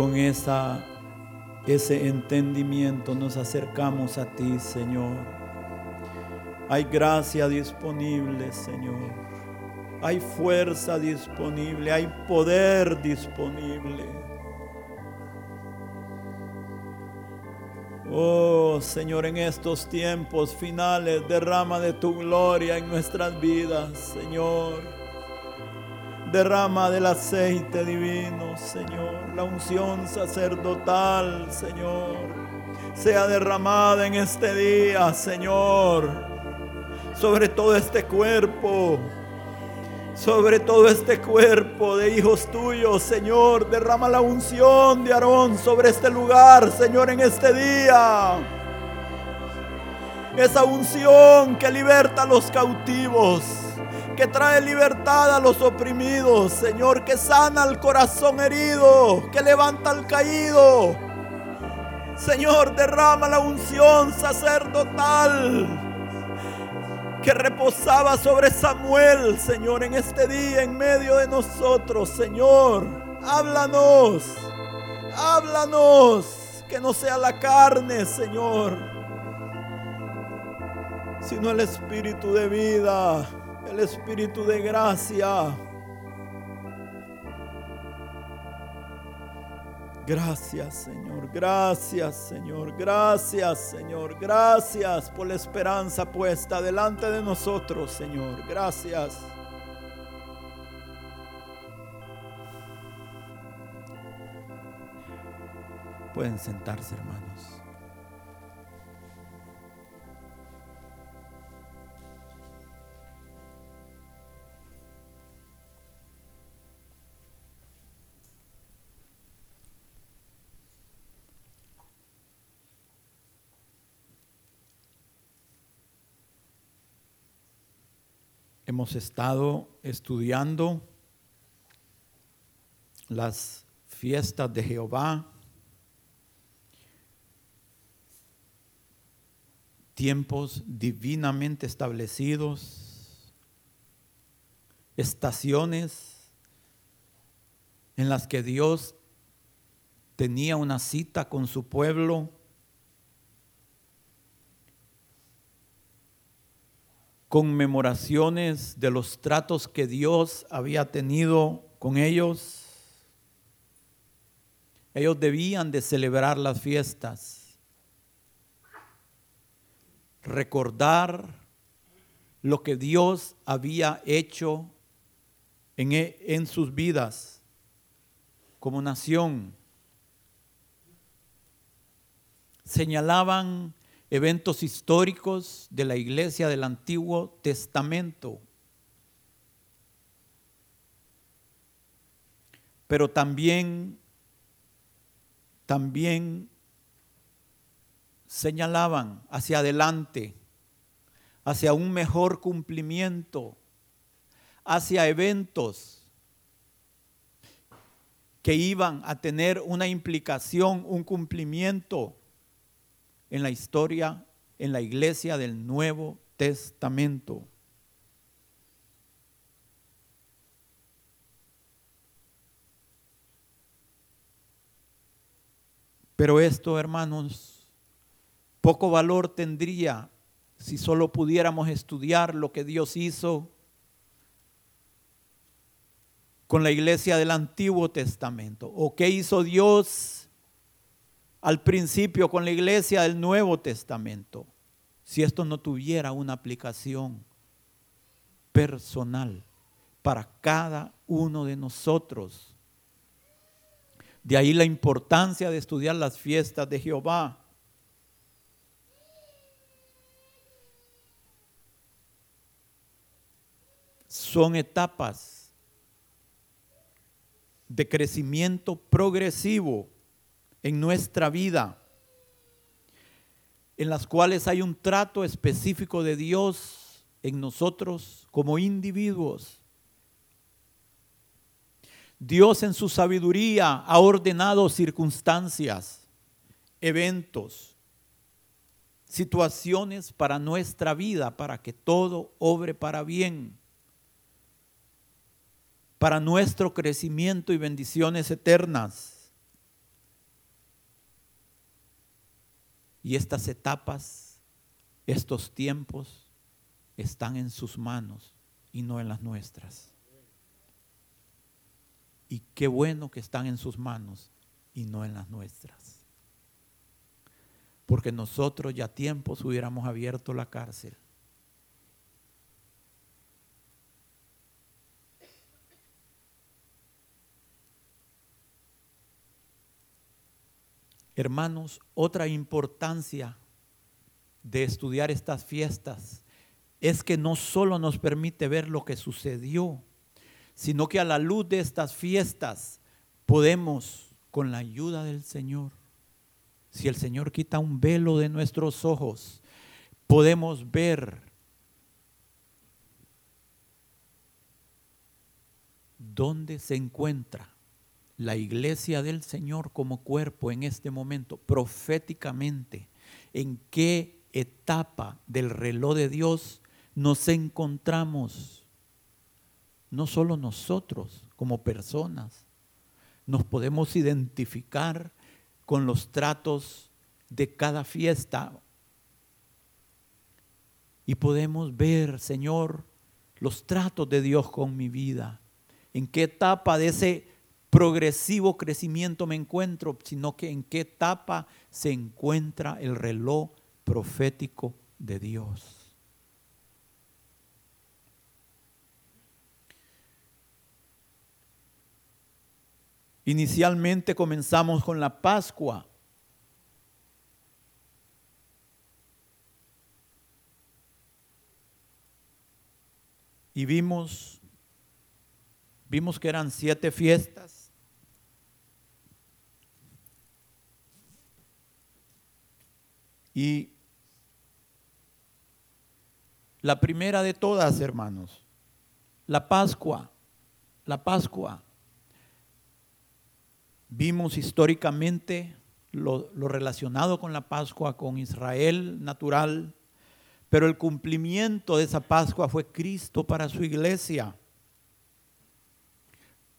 Con esa, ese entendimiento nos acercamos a ti, Señor. Hay gracia disponible, Señor. Hay fuerza disponible, hay poder disponible. Oh Señor, en estos tiempos finales, derrama de tu gloria en nuestras vidas, Señor. Derrama del aceite divino, Señor. La unción sacerdotal, Señor. Sea derramada en este día, Señor. Sobre todo este cuerpo sobre todo este cuerpo de hijos tuyos, Señor. Derrama la unción de Aarón sobre este lugar, Señor, en este día. Esa unción que liberta a los cautivos, que trae libertad a los oprimidos, Señor, que sana al corazón herido, que levanta al caído. Señor, derrama la unción sacerdotal que reposaba sobre Samuel, Señor, en este día en medio de nosotros, Señor. Háblanos, háblanos, que no sea la carne, Señor, sino el espíritu de vida, el espíritu de gracia. Gracias Señor, gracias Señor, gracias Señor, gracias por la esperanza puesta delante de nosotros Señor, gracias. Pueden sentarse hermanos. Hemos estado estudiando las fiestas de Jehová, tiempos divinamente establecidos, estaciones en las que Dios tenía una cita con su pueblo conmemoraciones de los tratos que Dios había tenido con ellos. Ellos debían de celebrar las fiestas, recordar lo que Dios había hecho en, e, en sus vidas como nación. Señalaban eventos históricos de la iglesia del Antiguo Testamento. Pero también, también señalaban hacia adelante, hacia un mejor cumplimiento, hacia eventos que iban a tener una implicación, un cumplimiento en la historia, en la iglesia del Nuevo Testamento. Pero esto, hermanos, poco valor tendría si solo pudiéramos estudiar lo que Dios hizo con la iglesia del Antiguo Testamento o qué hizo Dios al principio con la iglesia del Nuevo Testamento, si esto no tuviera una aplicación personal para cada uno de nosotros. De ahí la importancia de estudiar las fiestas de Jehová. Son etapas de crecimiento progresivo en nuestra vida, en las cuales hay un trato específico de Dios en nosotros como individuos. Dios en su sabiduría ha ordenado circunstancias, eventos, situaciones para nuestra vida, para que todo obre para bien. para nuestro crecimiento y bendiciones eternas. Y estas etapas, estos tiempos, están en sus manos y no en las nuestras. Y qué bueno que están en sus manos y no en las nuestras. Porque nosotros ya tiempos hubiéramos abierto la cárcel. Hermanos, otra importancia de estudiar estas fiestas es que no solo nos permite ver lo que sucedió, sino que a la luz de estas fiestas podemos, con la ayuda del Señor, si el Señor quita un velo de nuestros ojos, podemos ver dónde se encuentra la iglesia del Señor como cuerpo en este momento, proféticamente, en qué etapa del reloj de Dios nos encontramos, no solo nosotros como personas, nos podemos identificar con los tratos de cada fiesta y podemos ver, Señor, los tratos de Dios con mi vida, en qué etapa de ese progresivo crecimiento me encuentro, sino que en qué etapa se encuentra el reloj profético de Dios. Inicialmente comenzamos con la Pascua. Y vimos, vimos que eran siete fiestas. Y la primera de todas, hermanos, la Pascua, la Pascua Vimos históricamente lo, relacionado con la Pascua, con Israel natural, pero el cumplimiento de esa Pascua fue Cristo para su iglesia.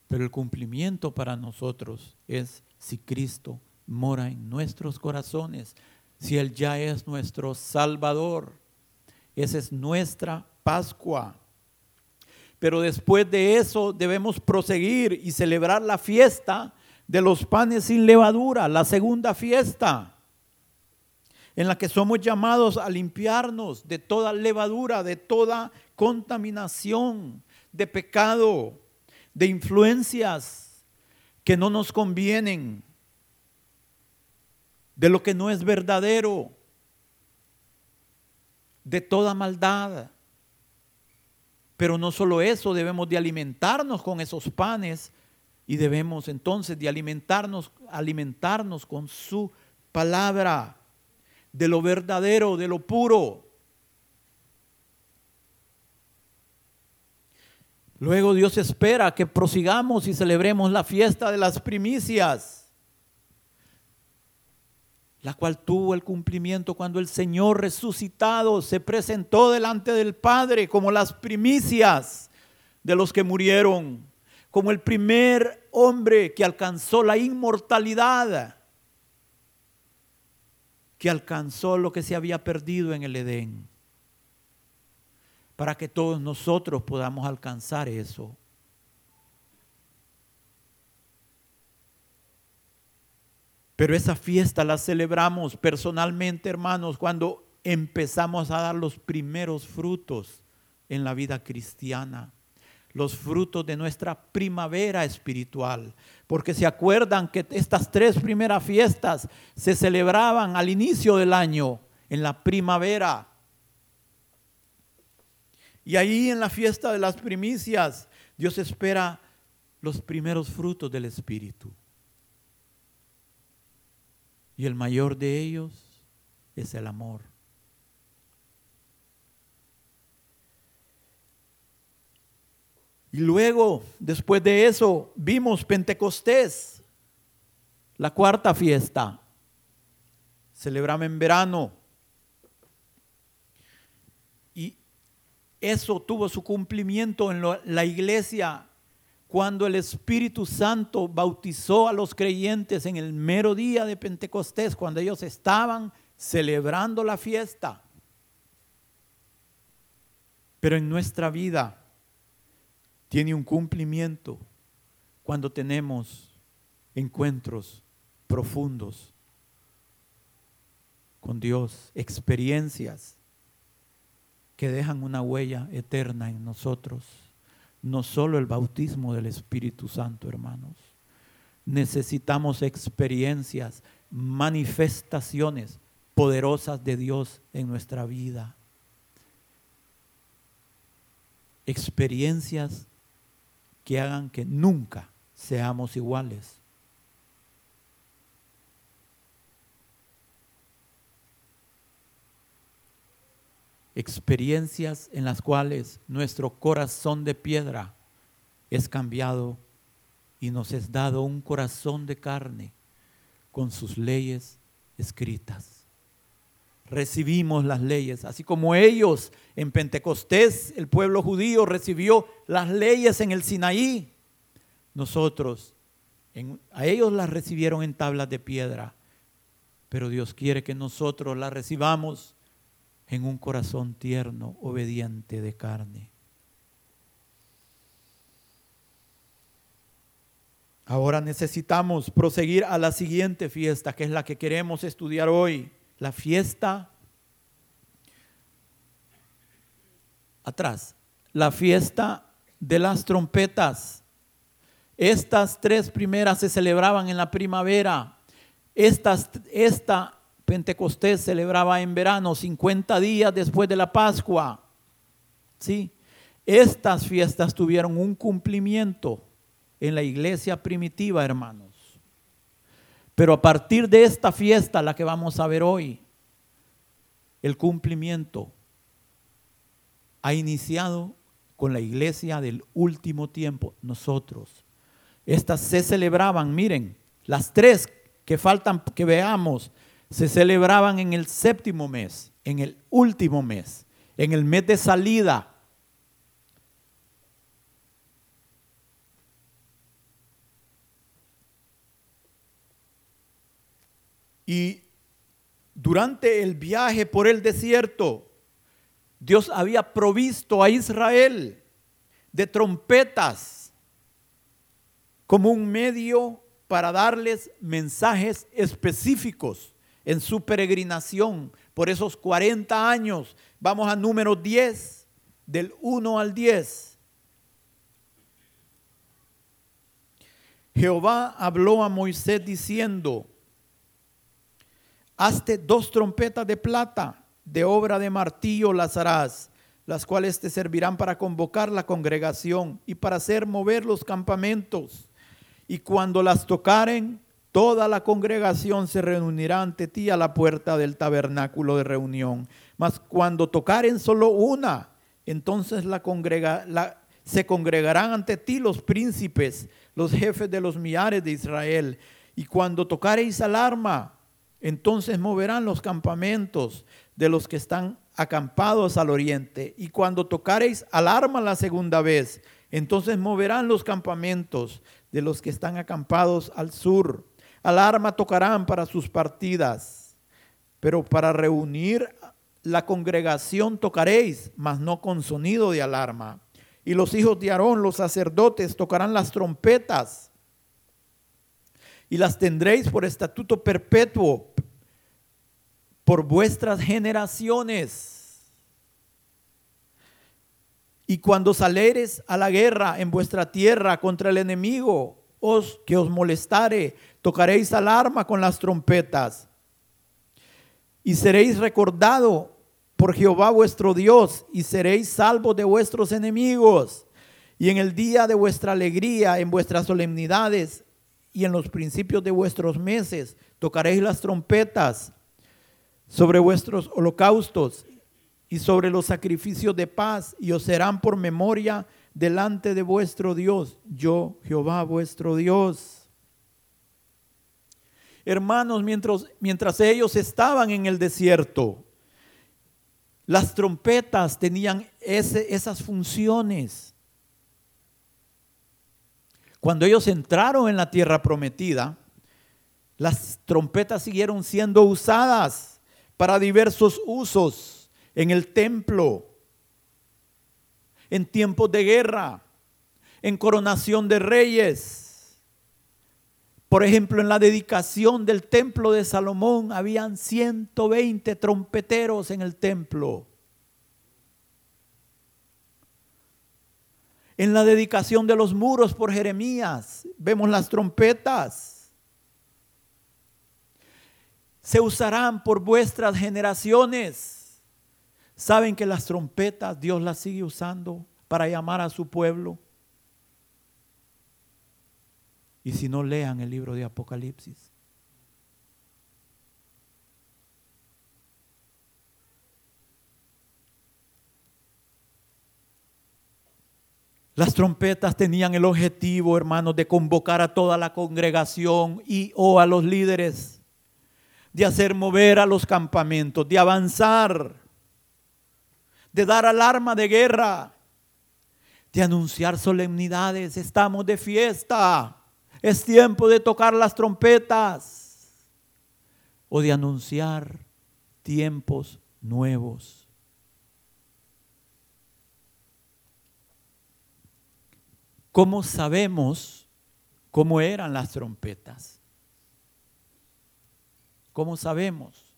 Pero el cumplimiento para nosotros es si Cristo mora en nuestros corazones, si Él ya es nuestro Salvador. Esa es nuestra Pascua. Pero después de eso debemos proseguir y celebrar la fiesta de los panes sin levadura, la segunda fiesta, en la que somos llamados a limpiarnos de toda levadura, de toda contaminación, de pecado, de influencias que no nos convienen, de lo que no es verdadero, de toda maldad. Pero no solo eso, debemos de alimentarnos con esos panes y debemos entonces de alimentarnos, alimentarnos con su palabra, de lo verdadero, de lo puro. Luego Dios espera que prosigamos y celebremos la fiesta de las primicias, la cual tuvo el cumplimiento cuando el Señor resucitado se presentó delante del Padre como las primicias de los que murieron como el primer hombre que alcanzó la inmortalidad, que alcanzó lo que se había perdido en el Edén, para que todos nosotros podamos alcanzar eso. Pero esa fiesta la celebramos personalmente, hermanos, cuando empezamos a dar los primeros frutos en la vida cristiana los frutos de nuestra primavera espiritual. Porque se acuerdan que estas tres primeras fiestas se celebraban al inicio del año, en la primavera. Y ahí en la fiesta de las primicias, Dios espera los primeros frutos del Espíritu. Y el mayor de ellos es el amor. Y luego, después de eso, vimos Pentecostés, la cuarta fiesta. Celebramos en verano. Y eso tuvo su cumplimiento en la iglesia cuando el Espíritu Santo bautizó a los creyentes en el mero día de Pentecostés, cuando ellos estaban celebrando la fiesta. Pero en nuestra vida tiene un cumplimiento cuando tenemos encuentros profundos con Dios, experiencias que dejan una huella eterna en nosotros no solo el bautismo del Espíritu Santo, hermanos. Necesitamos experiencias, manifestaciones poderosas de Dios en nuestra vida. Experiencias que hagan que nunca seamos iguales. Experiencias en las cuales nuestro corazón de piedra es cambiado y nos es dado un corazón de carne con sus leyes escritas. Recibimos las leyes, así como ellos en Pentecostés, el pueblo judío recibió las leyes en el Sinaí. Nosotros, a ellos las recibieron en tablas de piedra, pero Dios quiere que nosotros las recibamos en un corazón tierno, obediente de carne. Ahora necesitamos proseguir a la siguiente fiesta, que es la que queremos estudiar hoy, la fiesta atrás, la fiesta de las trompetas. Estas tres primeras se celebraban en la primavera. Esta Pentecostés celebraba en verano, 50 días después de la Pascua. ¿Sí? Estas fiestas tuvieron un cumplimiento en la iglesia primitiva, hermanos. Pero a partir de esta fiesta, la que vamos a ver hoy, el cumplimiento ha iniciado con la iglesia del último tiempo, nosotros. Estas se celebraban, miren, las tres que faltan que veamos, se celebraban en el séptimo mes, en el último mes, en el mes de salida. Y durante el viaje por el desierto, Dios había provisto a Israel de trompetas como un medio para darles mensajes específicos en su peregrinación por esos 40 años. Vamos a número 10, del 1 al 10. Jehová habló a Moisés diciendo, hazte dos trompetas de plata, de obra de martillo las harás, las cuales te servirán para convocar la congregación y para hacer mover los campamentos. Y cuando las tocaren, Toda la congregación se reunirá ante ti a la puerta del tabernáculo de reunión. Mas cuando tocaren solo una, entonces la congrega, se congregarán ante ti los príncipes, los jefes de los millares de Israel. Y cuando tocareis alarma, entonces moverán los campamentos de los que están acampados al oriente. Y cuando tocareis alarma la segunda vez, entonces moverán los campamentos de los que están acampados al sur. Alarma tocarán para sus partidas, pero para reunir la congregación tocaréis, mas no con sonido de alarma. Y los hijos de Aarón, los sacerdotes, tocarán las trompetas y las tendréis por estatuto perpetuo por vuestras generaciones. Y cuando saleres a la guerra en vuestra tierra contra el enemigo, os que os molestare, tocaréis alarma con las trompetas y seréis recordado por Jehová vuestro Dios y seréis salvos de vuestros enemigos. Y en el día de vuestra alegría, en vuestras solemnidades y en los principios de vuestros meses, tocaréis las trompetas sobre vuestros holocaustos y sobre los sacrificios de paz y os serán por memoria delante de vuestro Dios, yo Jehová vuestro Dios. Hermanos, mientras, mientras ellos estaban en el desierto, las trompetas tenían esas funciones. Cuando ellos entraron en la tierra prometida, las trompetas siguieron siendo usadas para diversos usos en el templo, en tiempos de guerra, en coronación de reyes. Por ejemplo, en la dedicación del templo de Salomón habían 120 trompeteros en el templo. En la dedicación de los muros por Jeremías vemos las trompetas. Se usarán por vuestras generaciones. ¿Saben que las trompetas Dios las sigue usando para llamar a su pueblo? Y si no lean el libro de Apocalipsis. Las trompetas tenían el objetivo, hermanos, de convocar a toda la congregación y o a los líderes, de hacer mover a los campamentos, de avanzar, de dar alarma de guerra, de anunciar solemnidades. Estamos de fiesta, es tiempo de tocar las trompetas o de anunciar tiempos nuevos. ¿Cómo sabemos cómo eran las trompetas? ¿Cómo sabemos?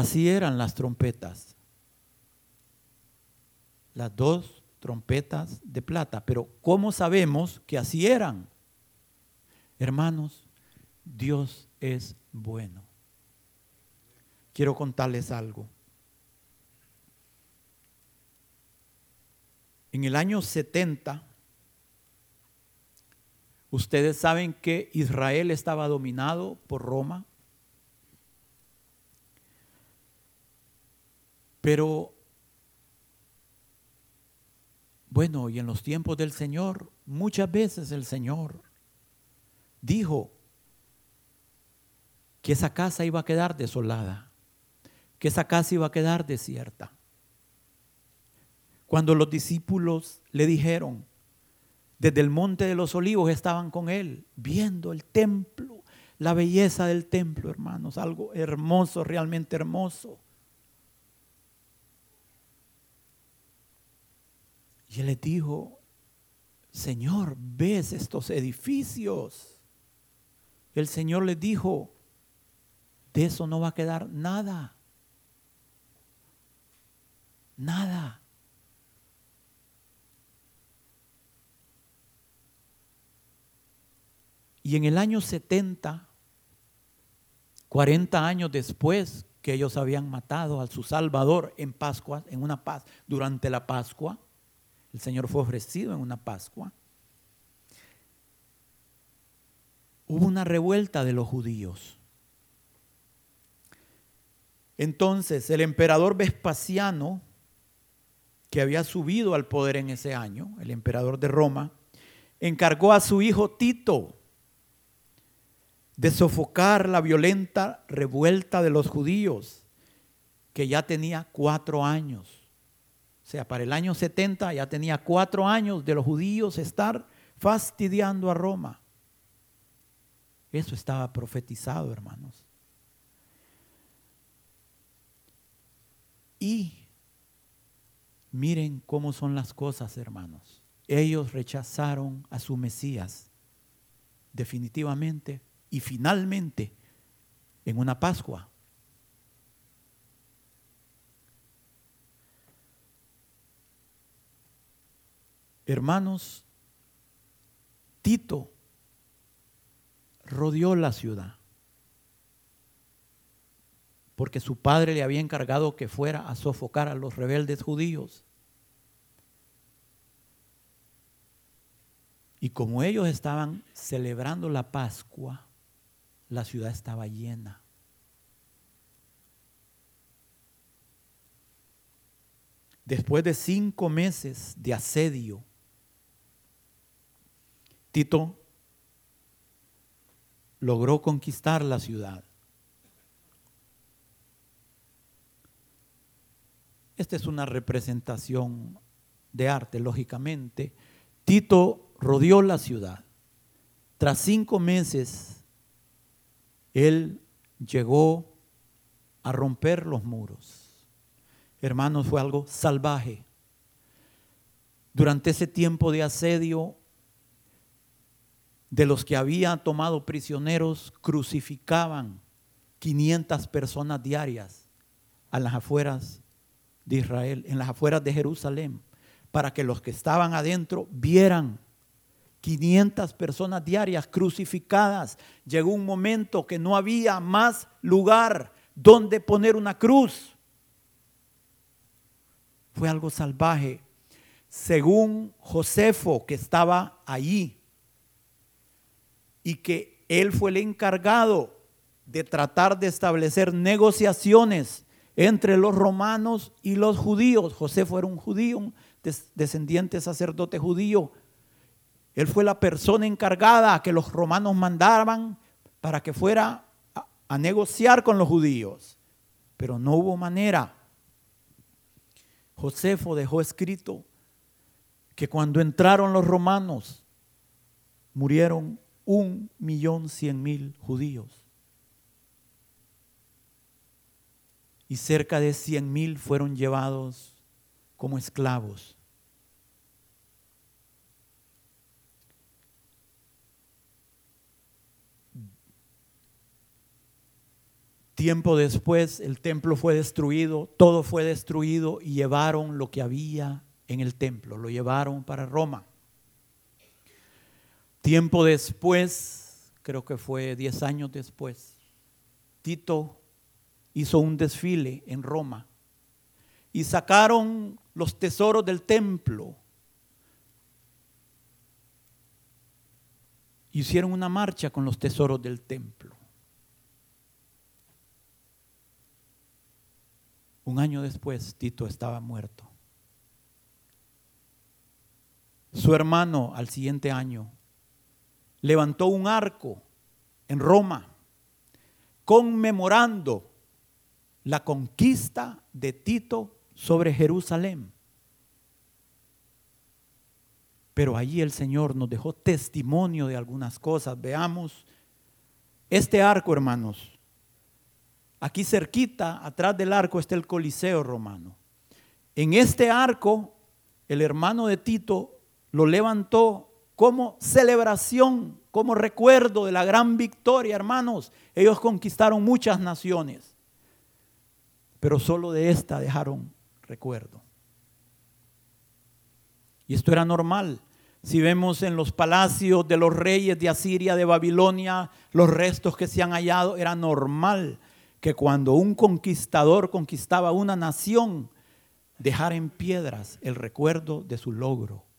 Así eran las trompetas las dos trompetas de plata. Pero ¿cómo sabemos que así eran? Hermanos, Dios es bueno. Quiero contarles algo. En el año 70, ustedes saben que Israel estaba dominado por Roma, pero bueno, y en los tiempos del Señor, muchas veces el Señor dijo que esa casa iba a quedar desolada, que esa casa iba a quedar desierta. Cuando los discípulos le dijeron, desde el monte de los olivos estaban con él, viendo el templo, la belleza del templo, hermanos, algo hermoso, realmente hermoso. Y él le dijo, Señor, ¿ves estos edificios? El Señor le dijo, de eso no va a quedar nada. Nada. Y en el año 70, 40 años después que ellos habían matado a su Salvador en Pascua, en una paz, durante la Pascua, el Señor fue ofrecido en una Pascua. Hubo una revuelta de los judíos. Entonces el emperador Vespasiano, que había subido al poder en ese año, el emperador de Roma, encargó a su hijo Tito de sofocar la violenta revuelta de los judíos, que ya tenía cuatro años. O sea, para el año 70 ya tenía cuatro años de los judíos estar fastidiando a Roma. Eso estaba profetizado, hermanos. Y miren cómo son las cosas, hermanos. Ellos rechazaron a su Mesías definitivamente y finalmente en una Pascua. Hermanos, Tito rodeó la ciudad porque su padre le había encargado que fuera a sofocar a los rebeldes judíos. Y como ellos estaban celebrando la Pascua, la ciudad estaba llena. Después de cinco meses de asedio, Tito logró conquistar la ciudad. Esta es una representación de arte, lógicamente. Tito rodeó la ciudad. Tras cinco meses, él llegó a romper los muros. Hermanos, fue algo salvaje. Durante ese tiempo de asedio, de los que había tomado prisioneros, crucificaban 500 personas diarias a las afueras de Israel, en las afueras de Jerusalén, para que los que estaban adentro vieran 500 personas diarias crucificadas. Llegó un momento que no había más lugar donde poner una cruz. Fue algo salvaje. Según Josefo, que estaba allí, y que él fue el encargado de tratar de establecer negociaciones entre los romanos y los judíos. José fue un judío, un descendiente sacerdote judío. Él fue la persona encargada que los romanos mandaban para que fuera a, a negociar con los judíos. Pero no hubo manera. Josefo dejó escrito que cuando entraron los romanos murieron un millón cien mil judíos. Y cerca de cien mil fueron llevados como esclavos. Tiempo después el templo fue destruido, todo fue destruido y llevaron lo que había en el templo, lo llevaron para Roma. Tiempo después, creo que fue 10 años después, Tito hizo un desfile en Roma y sacaron los tesoros del templo. Hicieron una marcha con los tesoros del templo. Un año después, Tito estaba muerto. Su hermano al siguiente año levantó un arco en Roma conmemorando la conquista de Tito sobre Jerusalén. Pero allí el Señor nos dejó testimonio de algunas cosas. Veamos este arco, hermanos. Aquí cerquita, atrás del arco, está el Coliseo romano. En este arco, el hermano de Tito lo levantó como celebración, como recuerdo de la gran victoria, hermanos. Ellos conquistaron muchas naciones, pero solo de esta dejaron recuerdo. Y esto era normal. Si vemos en los palacios de los reyes de Asiria, de Babilonia, los restos que se han hallado, era normal que cuando un conquistador conquistaba una nación, dejara en piedras el recuerdo de su logro.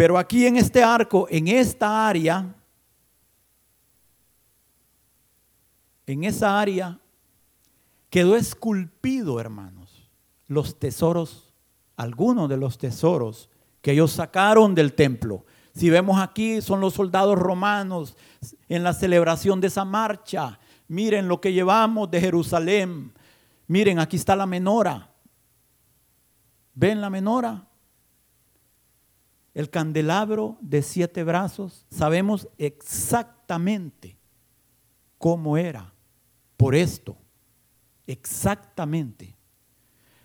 Pero aquí en este arco, en esta área, en esa área, quedó esculpido, hermanos, los tesoros, algunos de los tesoros que ellos sacaron del templo. Si vemos aquí, son los soldados romanos en la celebración de esa marcha. Miren lo que llevamos de Jerusalén. Miren, aquí está la menora. ¿Ven la menora? El candelabro de siete brazos, sabemos exactamente cómo era por esto. Exactamente.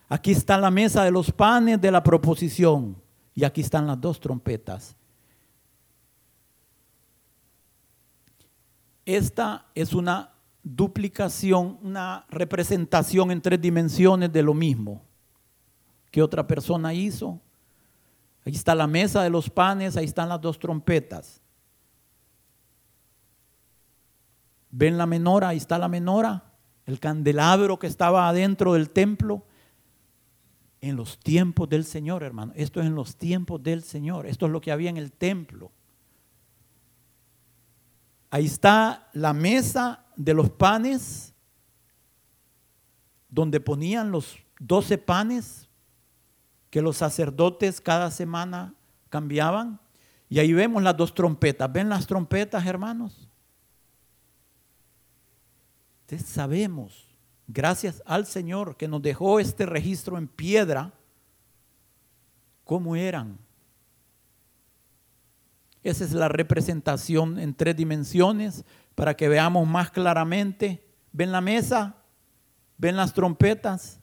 Aquí está la mesa de los panes de la proposición y aquí están las dos trompetas. Esta es una duplicación, una representación en tres dimensiones de lo mismo que otra persona hizo Ahí está la mesa de los panes, ahí están las dos trompetas. ¿Ven la menora? Ahí está la menora, el candelabro que estaba adentro del templo. En los tiempos del Señor, hermano. Esto es en los tiempos del Señor. Esto es lo que había en el templo. Ahí está la mesa de los panes, donde ponían los doce panes que los sacerdotes cada semana cambiaban. Y ahí vemos las dos trompetas. ¿Ven las trompetas, hermanos? Entonces sabemos, gracias al Señor que nos dejó este registro en piedra, cómo eran. Esa es la representación en tres dimensiones para que veamos más claramente. ¿Ven la mesa? ¿Ven las trompetas?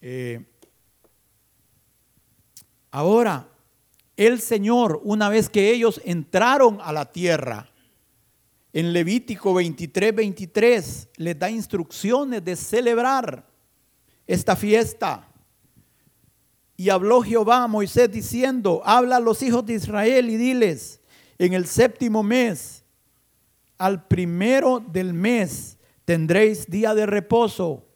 Eh, ahora, el Señor, una vez que ellos entraron a la tierra, en Levítico 23, 23, les da instrucciones de celebrar esta fiesta. Y habló Jehová a Moisés diciendo, habla a los hijos de Israel y diles, en el séptimo mes, al primero del mes, tendréis día de reposo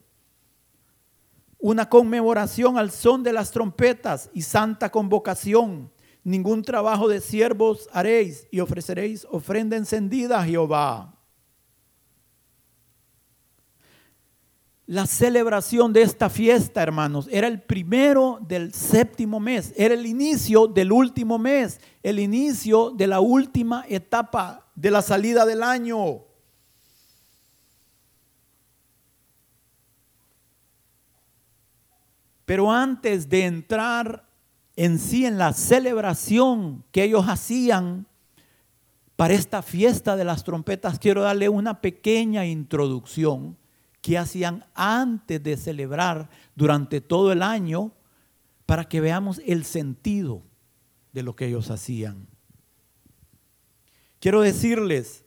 una conmemoración al son de las trompetas y santa convocación. Ningún trabajo de siervos haréis y ofreceréis ofrenda encendida a Jehová. La celebración de esta fiesta, hermanos, era el primero del séptimo mes, era el inicio del último mes, el inicio de la última etapa de la salida del año. Pero antes de entrar en sí en la celebración que ellos hacían para esta fiesta de las trompetas, quiero darle una pequeña introducción que hacían antes de celebrar durante todo el año para que veamos el sentido de lo que ellos hacían. Quiero decirles,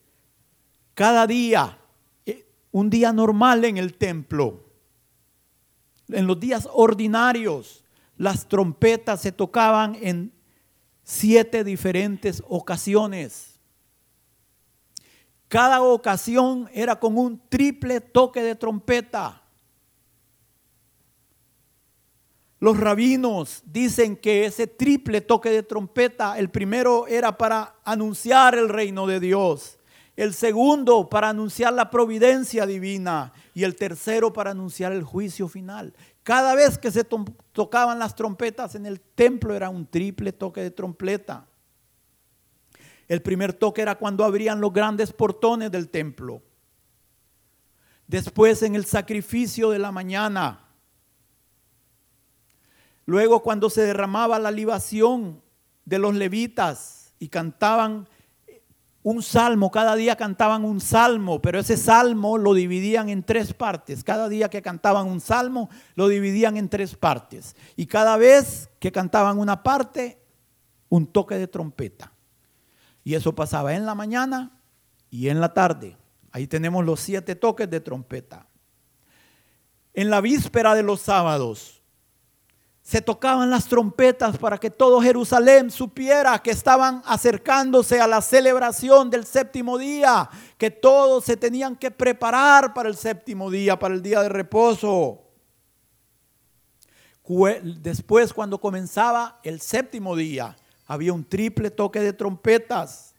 cada día, eh, un día normal en el templo, en los días ordinarios, las trompetas se tocaban en siete diferentes ocasiones. Cada ocasión era con un triple toque de trompeta. Los rabinos dicen que ese triple toque de trompeta, el primero era para anunciar el reino de Dios, el segundo para anunciar la providencia divina y el tercero para anunciar el juicio final. Cada vez que se tocaban las trompetas en el templo era un triple toque de trompeta. El primer toque era cuando abrían los grandes portones del templo. Después en el sacrificio de la mañana. Luego cuando se derramaba la libación de los levitas y cantaban un salmo, cada día cantaban un salmo, pero ese salmo lo dividían en tres partes. Cada día que cantaban un salmo, lo dividían en tres partes. Y cada vez que cantaban una parte, un toque de trompeta. Y eso pasaba en la mañana y en la tarde. Ahí tenemos los siete toques de trompeta. En la víspera de los sábados, se tocaban las trompetas para que todo Jerusalén supiera que estaban acercándose a la celebración del séptimo día, que todos se tenían que preparar para el séptimo día, para el día de reposo. Después, cuando comenzaba el séptimo día, había un triple toque de trompetas.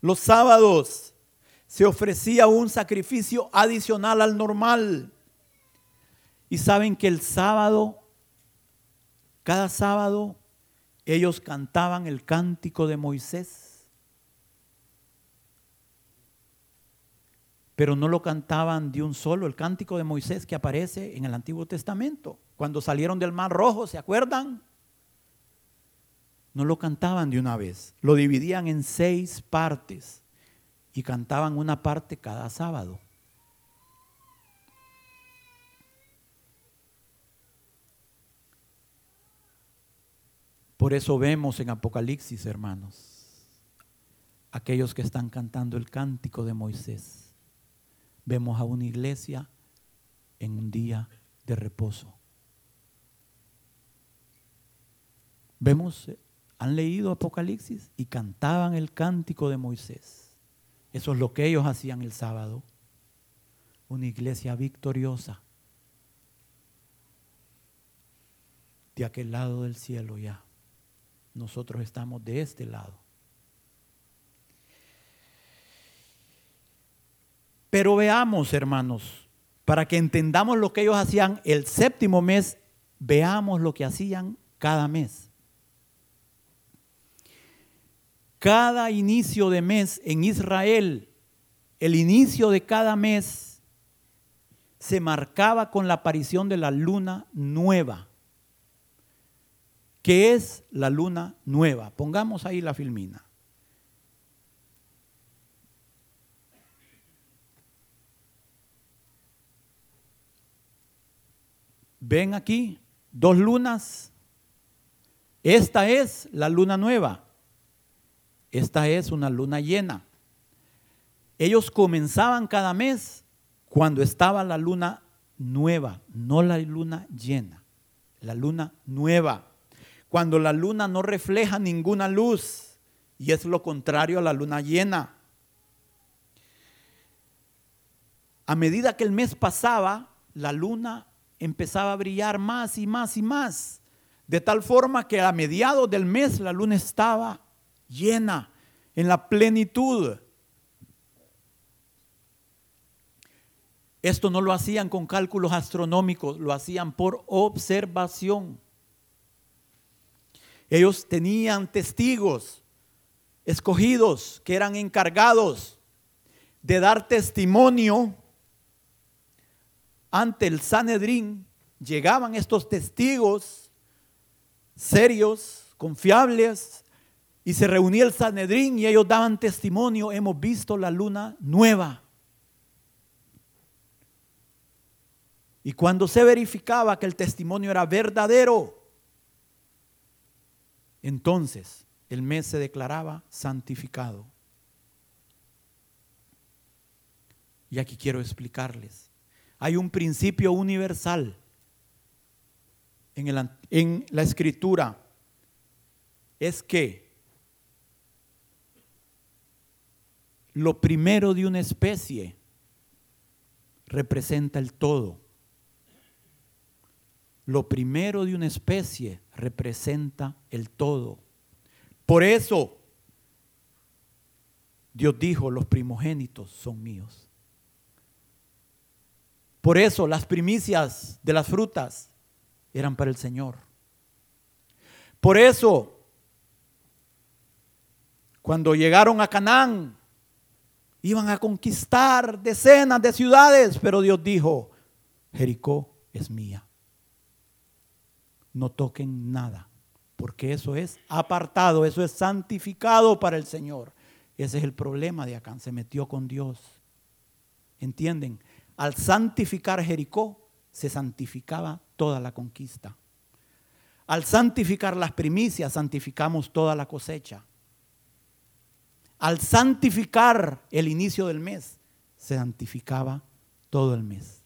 Los sábados se ofrecía un sacrificio adicional al normal. Y saben que el sábado, cada sábado, ellos cantaban el cántico de Moisés. Pero no lo cantaban de un solo, el cántico de Moisés que aparece en el Antiguo Testamento. Cuando salieron del Mar Rojo, ¿se acuerdan? No lo cantaban de una vez, lo dividían en seis partes y cantaban una parte cada sábado. Por eso vemos en Apocalipsis, hermanos, aquellos que están cantando el cántico de Moisés. Vemos a una iglesia en un día de reposo. Vemos, han leído Apocalipsis y cantaban el cántico de Moisés. Eso es lo que ellos hacían el sábado. Una iglesia victoriosa. De aquel lado del cielo ya. Nosotros estamos de este lado. Pero veamos, hermanos, para que entendamos lo que ellos hacían el séptimo mes, veamos lo que hacían cada mes. Cada inicio de mes en Israel, el inicio de cada mes se marcaba con la aparición de la luna nueva. ¿Qué es la luna nueva? Pongamos ahí la filmina. Ven aquí, dos lunas. Esta es la luna nueva. Esta es una luna llena. Ellos comenzaban cada mes cuando estaba la luna nueva, no la luna llena, la luna nueva. Cuando la luna no refleja ninguna luz y es lo contrario a la luna llena. A medida que el mes pasaba, la luna empezaba a brillar más y más y más. De tal forma que a mediados del mes la luna estaba llena, en la plenitud. Esto no lo hacían con cálculos astronómicos, lo hacían por observación. Ellos tenían testigos escogidos que eran encargados de dar testimonio ante el Sanedrín llegaban estos testigos serios, confiables, y se reunía el Sanedrín y ellos daban testimonio, hemos visto la luna nueva. Y cuando se verificaba que el testimonio era verdadero, entonces el mes se declaraba santificado. Y aquí quiero explicarles hay un principio universal en, la escritura. Es que lo primero de una especie representa el todo. Lo primero de una especie representa el todo. Por eso Dios dijo, los primogénitos son míos. Por eso las primicias de las frutas eran para el Señor. Por eso, cuando llegaron a Canaán, iban a conquistar decenas de ciudades, pero Dios dijo, Jericó es mía. No toquen nada, porque eso es apartado, eso es santificado para el Señor. Ese es el problema de Acán, se metió con Dios. ¿Entienden? Al santificar Jericó, se santificaba toda la conquista. Al santificar las primicias, santificamos toda la cosecha. Al santificar el inicio del mes, se santificaba todo el mes.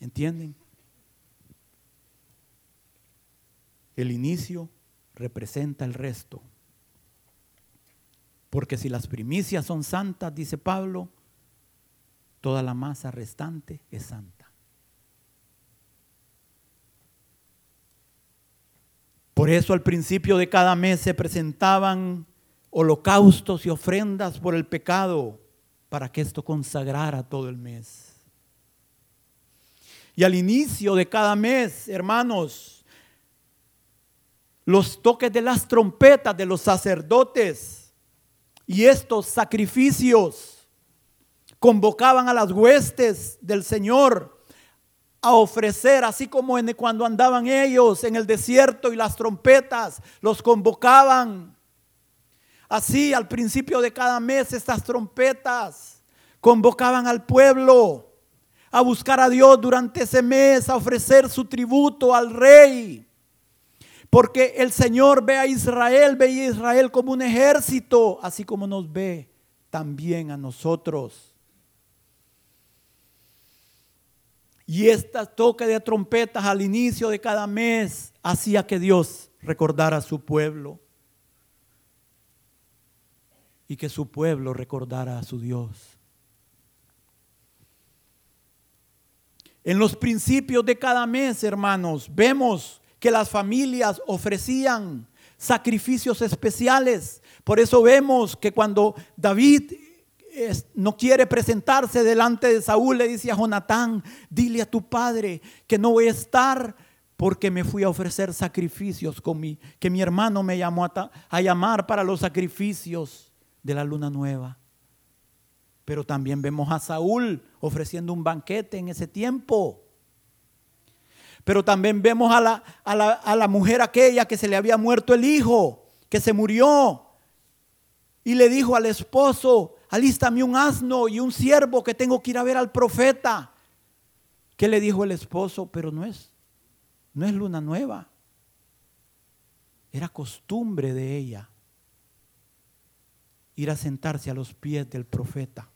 ¿Entienden? El inicio representa el resto. Porque si las primicias son santas, dice Pablo, Toda la masa restante es santa. Por eso al principio de cada mes se presentaban holocaustos y ofrendas por el pecado para que esto consagrara todo el mes. Y al inicio de cada mes, hermanos, los toques de las trompetas de los sacerdotes y estos sacrificios convocaban a las huestes del Señor a ofrecer, así como en, cuando andaban ellos en el desierto y las trompetas los convocaban. Así al principio de cada mes estas trompetas convocaban al pueblo a buscar a Dios durante ese mes, a ofrecer su tributo al rey. Porque el Señor ve a Israel, ve a Israel como un ejército, así como nos ve también a nosotros. Y esta toque de trompetas al inicio de cada mes hacía que Dios recordara a su pueblo y que su pueblo recordara a su Dios. En los principios de cada mes, hermanos, vemos que las familias ofrecían sacrificios especiales. Por eso vemos que cuando David no quiere presentarse delante de Saúl, le dice a Jonatán, dile a tu padre que no voy a estar porque me fui a ofrecer sacrificios con mi, que mi hermano me llamó a, a llamar para los sacrificios de la luna nueva. Pero también vemos a Saúl ofreciendo un banquete en ese tiempo. Pero también vemos a la, a la, a la mujer aquella que se le había muerto el hijo, que se murió. Y le dijo al esposo, alístame un asno y un siervo que tengo que ir a ver al profeta. ¿Qué le dijo el esposo? Pero no es, no es luna nueva. Era costumbre de ella ir a sentarse a los pies del profeta,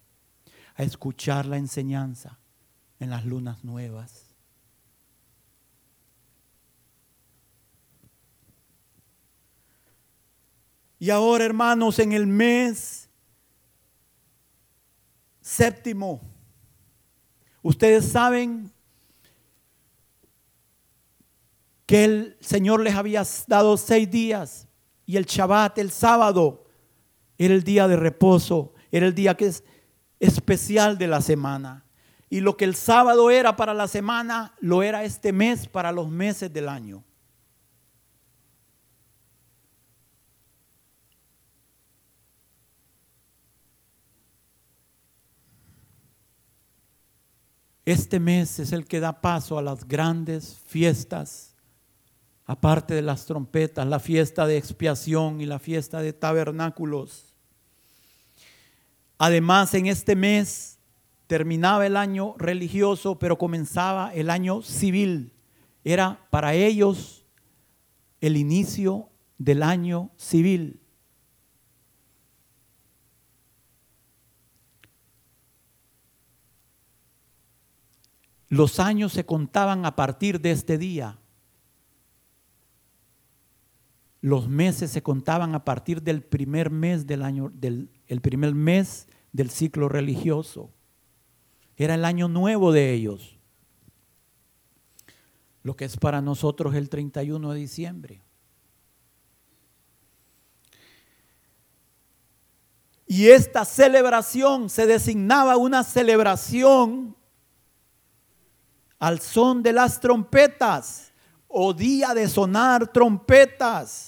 a escuchar la enseñanza en las lunas nuevas. Y ahora, hermanos, en el mes Séptimo, ustedes saben que el Señor les había dado seis días y el Shabbat, el sábado, era el día de reposo, era el día que es especial de la semana. Y lo que el sábado era para la semana, lo era este mes para los meses del año. Este mes es el que da paso a las grandes fiestas, aparte de las trompetas, la fiesta de expiación y la fiesta de tabernáculos. Además, en este mes terminaba el año religioso, pero comenzaba el año civil. Era para ellos el inicio del año civil. Los años se contaban a partir de este día. Los meses se contaban a partir del primer mes del año, del el primer mes del ciclo religioso. Era el año nuevo de ellos. Lo que es para nosotros el 31 de diciembre. Y esta celebración se designaba una celebración al son de las trompetas o día de sonar trompetas.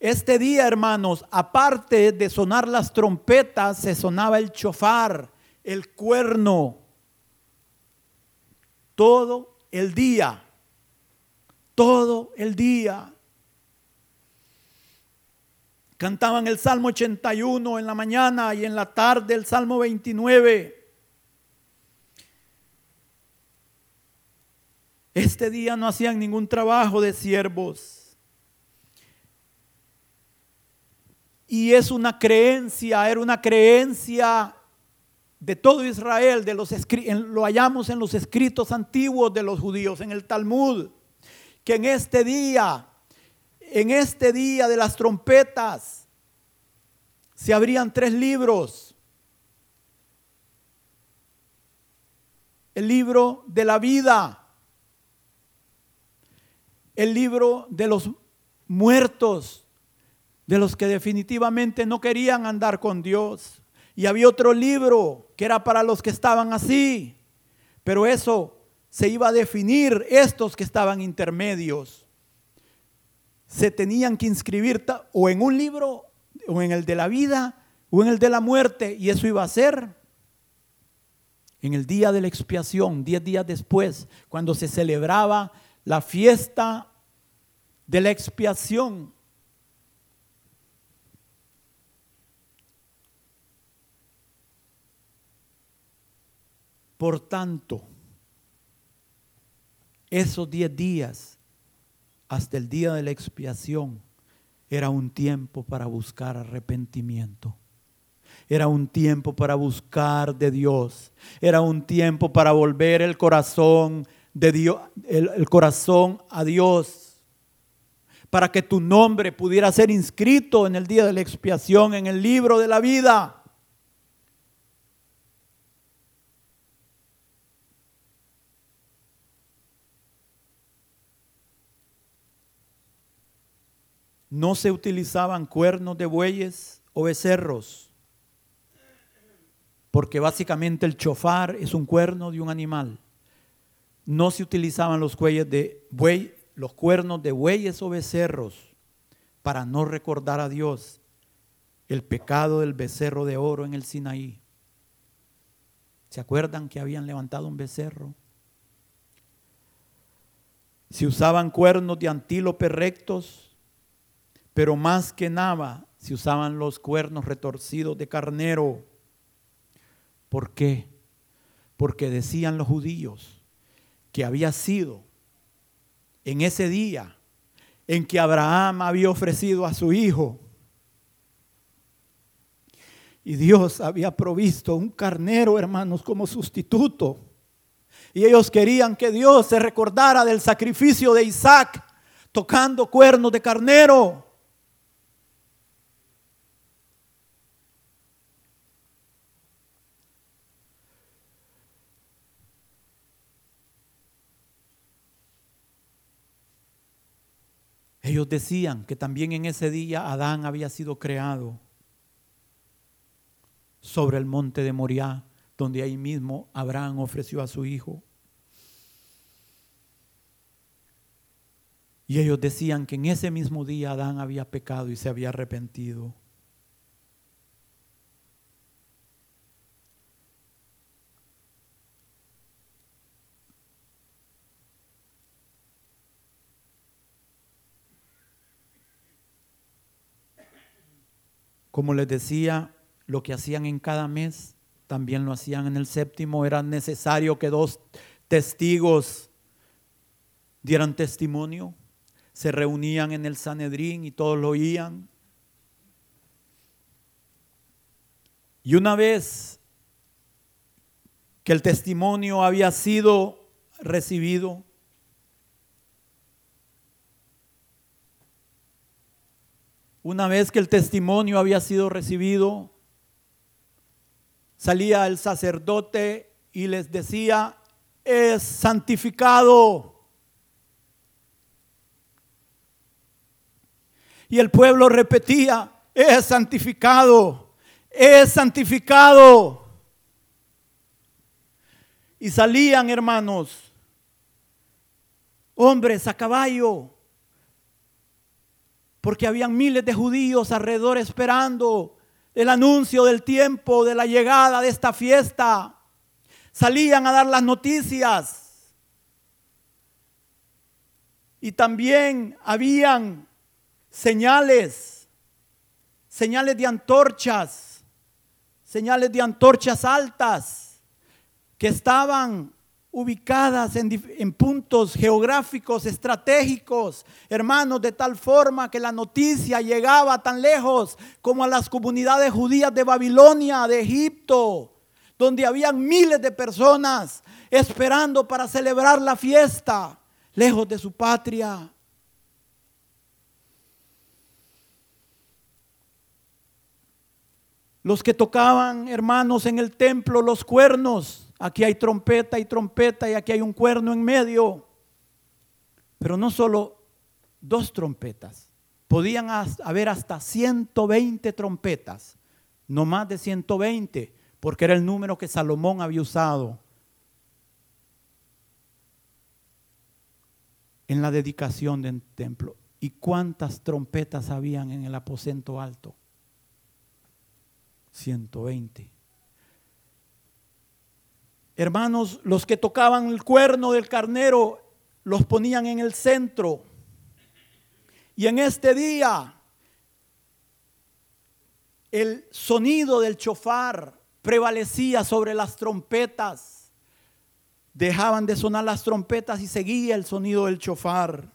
Este día, hermanos, aparte de sonar las trompetas, se sonaba el chofar, el cuerno, todo el día, todo el día. Cantaban el Salmo 81 en la mañana y en la tarde el Salmo 29. Este día no hacían ningún trabajo de siervos. Y es una creencia, era una creencia de todo Israel, de los, lo hallamos en los escritos antiguos de los judíos, en el Talmud, que en este día, en este día de las trompetas, se abrían tres libros. El libro de la vida, el libro de los muertos, de los que definitivamente no querían andar con Dios. Y había otro libro que era para los que estaban así, pero eso se iba a definir estos que estaban intermedios. Se tenían que inscribir o en un libro, o en el de la vida, o en el de la muerte, y eso iba a ser en el día de la expiación, diez días después, cuando se celebraba la fiesta de la expiación. Por tanto, esos diez días hasta el día de la expiación era un tiempo para buscar arrepentimiento. Era un tiempo para buscar de Dios. Era un tiempo para volver el corazón de Dios, el corazón a Dios para que tu nombre pudiera ser inscrito en el día de la expiación, en el libro de la vida. No se utilizaban cuernos de bueyes o becerros. porque básicamente el chofar es un cuerno de un animal. No se utilizaban los de buey, los cuernos de bueyes o becerros para no recordar a Dios el pecado del becerro de oro en el Sinaí. ¿Se acuerdan que habían levantado un becerro? Se usaban cuernos de antílope rectos, pero más que nada se usaban los cuernos retorcidos de carnero. ¿Por qué? Porque decían los judíos que había sido en ese día en que Abraham había ofrecido a su hijo y Dios había provisto un carnero, hermanos, como sustituto. Y ellos querían que Dios se recordara del sacrificio de Isaac tocando cuernos de carnero. Ellos decían que también en ese día Adán había sido creado sobre el monte de Moriah, donde ahí mismo Abraham ofreció a su hijo. Y ellos decían que en ese mismo día Adán había pecado y se había arrepentido. Como les decía, lo que hacían en cada mes, también lo hacían en el séptimo. Era necesario que dos testigos dieran testimonio. Se reunían en el Sanedrín y todos lo oían. Y una vez que el testimonio había sido recibido, una vez que el testimonio había sido recibido, salía el sacerdote y les decía, es santificado. Y el pueblo repetía, es santificado, es santificado. Y salían, hermanos, hombres a caballo, porque habían miles de judíos alrededor esperando el anuncio del tiempo, de la llegada de esta fiesta. Salían a dar las noticias. Y también habían señales, señales de antorchas, señales de antorchas altas que estaban ubicadas en, puntos geográficos estratégicos, hermanos, de tal forma que la noticia llegaba tan lejos como a las comunidades judías de Babilonia, de Egipto, donde habían miles de personas esperando para celebrar la fiesta, lejos de su patria. Los que tocaban, hermanos, en el templo los cuernos, Aquí hay trompeta y trompeta y aquí hay un cuerno en medio. Pero no solo dos trompetas. Podían haber hasta 120 trompetas. No más de 120, porque era el número que Salomón había usado en la dedicación del templo. ¿Y cuántas trompetas habían en el aposento alto? 120. Hermanos, los que tocaban el cuerno del carnero los ponían en el centro. Y en este día el sonido del chofar prevalecía sobre las trompetas. Dejaban de sonar las trompetas y seguía el sonido del chofar.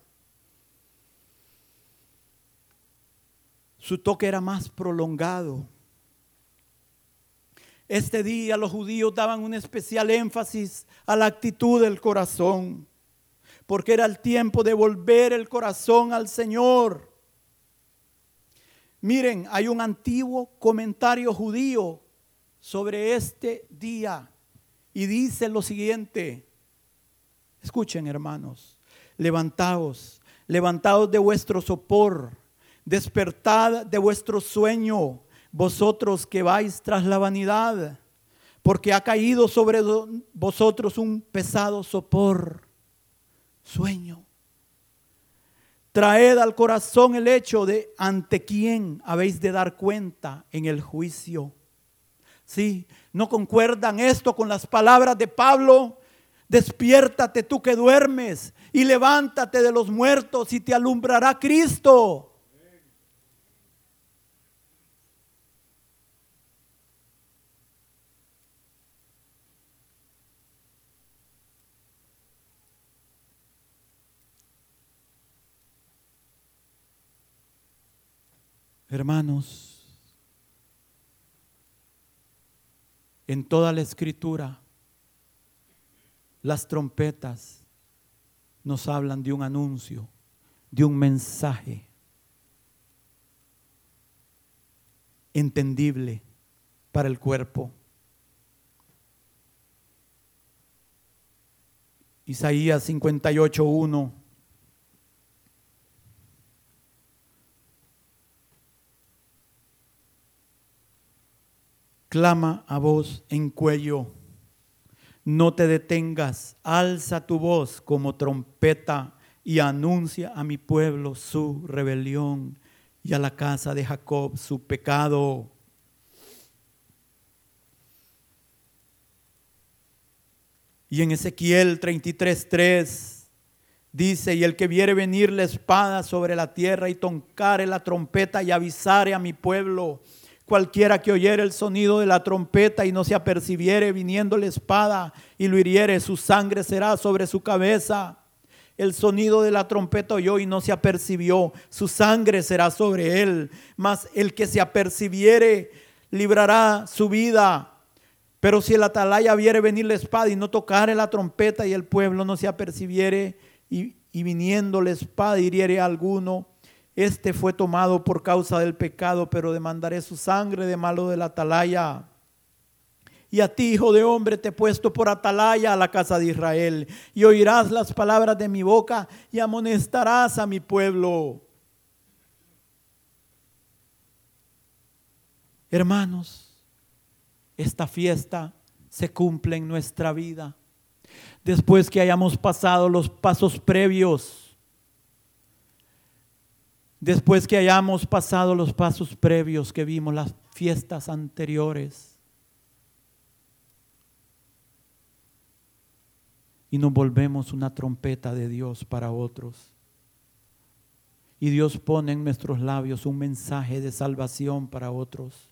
Su toque era más prolongado. Este día los judíos daban un especial énfasis a la actitud del corazón, porque era el tiempo de volver el corazón al Señor. Miren, hay un antiguo comentario judío sobre este día y dice lo siguiente. Escuchen, hermanos, levantaos, levantaos de vuestro sopor, despertad de vuestro sueño vosotros que vais tras la vanidad, porque ha caído sobre vosotros un pesado sopor, sueño. Traed al corazón el hecho de ante quién habéis de dar cuenta en el juicio. Sí, no concuerdan esto con las palabras de Pablo. Despiértate tú que duermes y levántate de los muertos y te alumbrará Cristo. Hermanos, en toda la escritura, las trompetas nos hablan de un anuncio, de un mensaje entendible para el cuerpo. Isaías 58.1 clama a voz en cuello. No te detengas, alza tu voz como trompeta y anuncia a mi pueblo su rebelión y a la casa de Jacob su pecado. Y en Ezequiel 33:3 dice, y el que viere venir la espada sobre la tierra y toncare la trompeta y avisare a mi pueblo, Cualquiera que oyere el sonido de la trompeta y no se apercibiere viniendo la espada y lo hiriere, su sangre será sobre su cabeza. El sonido de la trompeta oyó y no se apercibió, su sangre será sobre él. Mas el que se apercibiere librará su vida. Pero si el atalaya viere venir la espada y no tocare la trompeta y el pueblo no se apercibiere y, y viniendo la espada hiriere a alguno, este fue tomado por causa del pecado, pero demandaré su sangre de malo de la atalaya. Y a ti, hijo de hombre, te he puesto por atalaya a la casa de Israel. Y oirás las palabras de mi boca y amonestarás a mi pueblo. Hermanos, esta fiesta se cumple en nuestra vida. Después que hayamos pasado los pasos previos después que hayamos pasado los pasos previos que vimos, las fiestas anteriores, y nos volvemos una trompeta de Dios para otros. Y Dios pone en nuestros labios un mensaje de salvación para otros.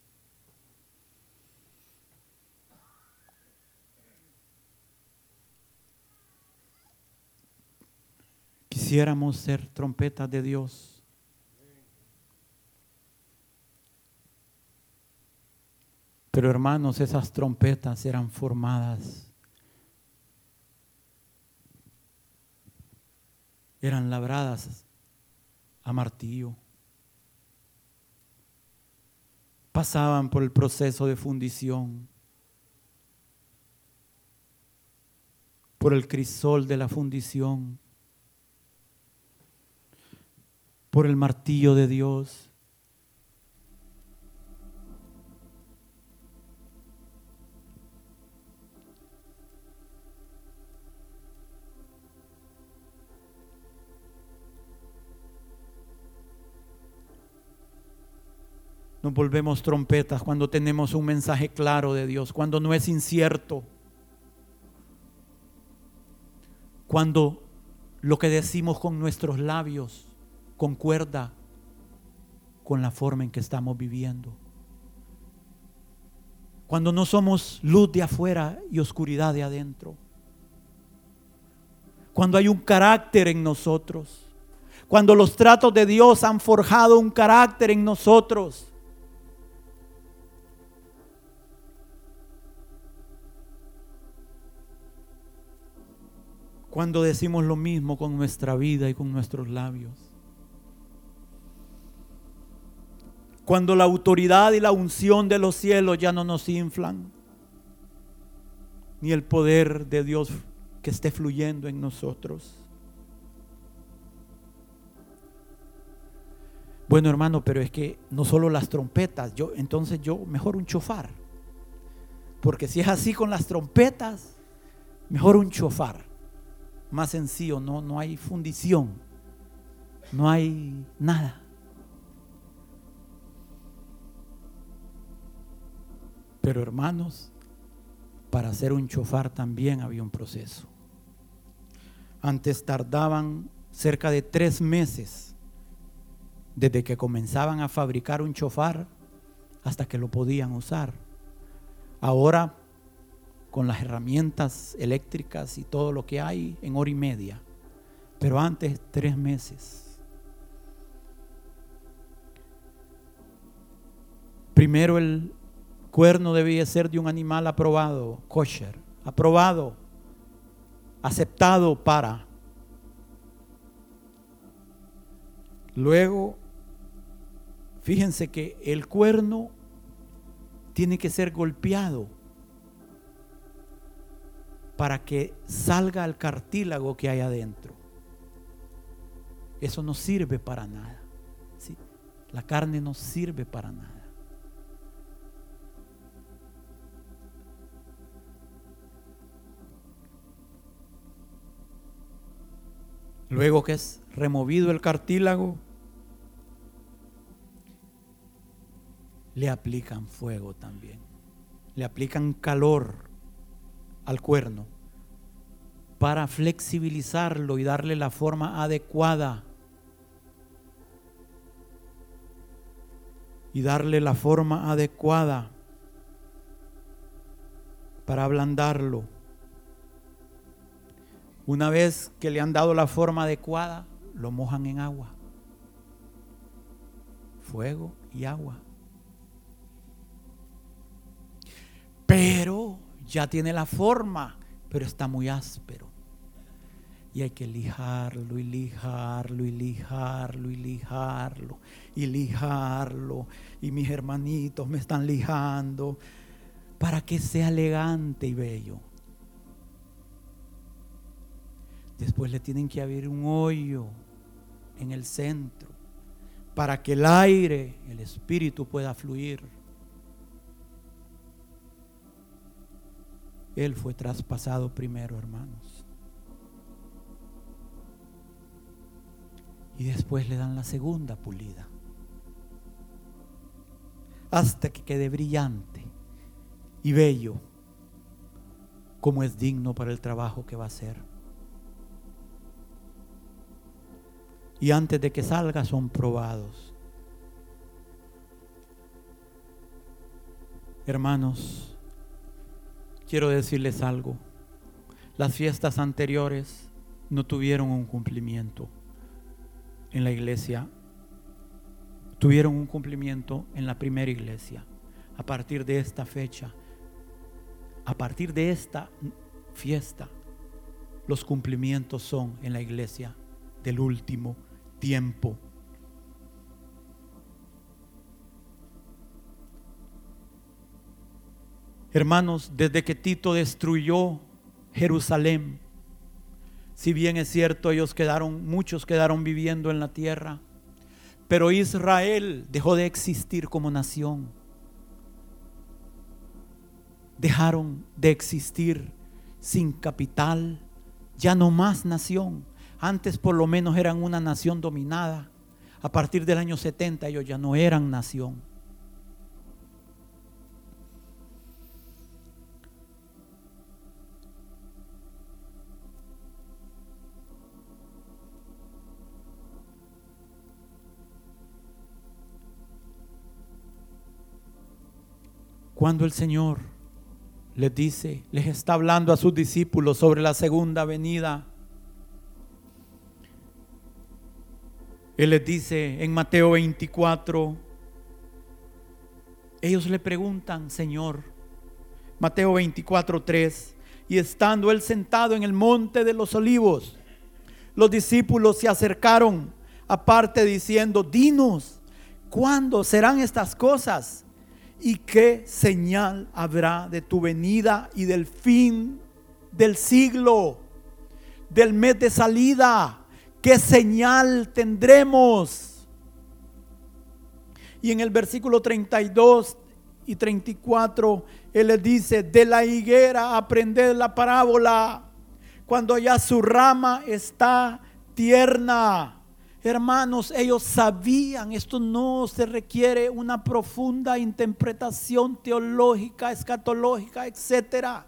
Quisiéramos ser trompetas de Dios Pero hermanos, esas trompetas eran formadas, eran labradas a martillo, pasaban por el proceso de fundición, por el crisol de la fundición, por el martillo de Dios. Nos volvemos trompetas cuando tenemos un mensaje claro de Dios, cuando no es incierto, cuando lo que decimos con nuestros labios concuerda con la forma en que estamos viviendo. Cuando no somos luz de afuera y oscuridad de adentro. Cuando hay un carácter en nosotros. Cuando los tratos de Dios han forjado un carácter en nosotros. Cuando decimos lo mismo con nuestra vida y con nuestros labios. Cuando la autoridad y la unción de los cielos ya no nos inflan, ni el poder de Dios que esté fluyendo en nosotros. Bueno, hermano, pero es que no solo las trompetas, yo entonces yo mejor un chofar. Porque si es así con las trompetas, mejor un chofar. Más sencillo, no, no hay fundición, no hay nada. Pero hermanos, para hacer un chofar también había un proceso. Antes tardaban cerca de tres meses desde que comenzaban a fabricar un chofar hasta que lo podían usar. Ahora, con las herramientas eléctricas y todo lo que hay, en hora y media. Pero antes, tres meses. Primero el cuerno debía ser de un animal aprobado, kosher, aprobado, aceptado para. Luego, fíjense que el cuerno tiene que ser golpeado para que salga el cartílago que hay adentro. Eso no sirve para nada. La carne no sirve para nada. Luego que es removido el cartílago, le aplican fuego también. Le aplican calor al cuerno para flexibilizarlo y darle la forma adecuada. Y darle la forma adecuada para ablandarlo. Una vez que le han dado la forma adecuada, lo mojan en agua. Fuego y agua. Pero ya tiene la forma, pero está muy áspero. Y hay que lijarlo y lijarlo y lijarlo y lijarlo y lijarlo. Y mis hermanitos me están lijando para que sea elegante y bello. Después le tienen que abrir un hoyo en el centro para que el aire, el espíritu pueda fluir. Él fue traspasado primero, hermanos. Y después le dan la segunda pulida. Hasta que quede brillante y bello como es digno para el trabajo que va a hacer. y antes de que salga son probados. Hermanos, quiero decirles algo. Las fiestas anteriores no tuvieron un cumplimiento en la iglesia. Tuvieron un cumplimiento en la primera iglesia. A partir de esta fecha, a partir de esta fiesta, los cumplimientos son en la iglesia del último tiempo. Hermanos, desde que Tito destruyó Jerusalén, si bien es cierto, ellos quedaron, muchos quedaron viviendo en la tierra, pero Israel dejó de existir como nación. Dejaron de existir sin capital, ya no más nación. Antes por lo menos eran una nación dominada. A partir del año 70 ellos ya no eran nación. Cuando el Señor les dice, les está hablando a sus discípulos sobre la segunda venida, Él les dice en Mateo 24, ellos le preguntan, Señor, Mateo 24, 3, y estando él sentado en el monte de los olivos, los discípulos se acercaron aparte diciendo, dinos, ¿cuándo serán estas cosas? ¿Y qué señal habrá de tu venida y del fin del siglo, del mes de salida? ¿Qué señal tendremos? Y en el versículo 32 y 34, Él les dice, de la higuera aprended la parábola, cuando ya su rama está tierna. Hermanos, ellos sabían, esto no se requiere una profunda interpretación teológica, escatológica, etcétera.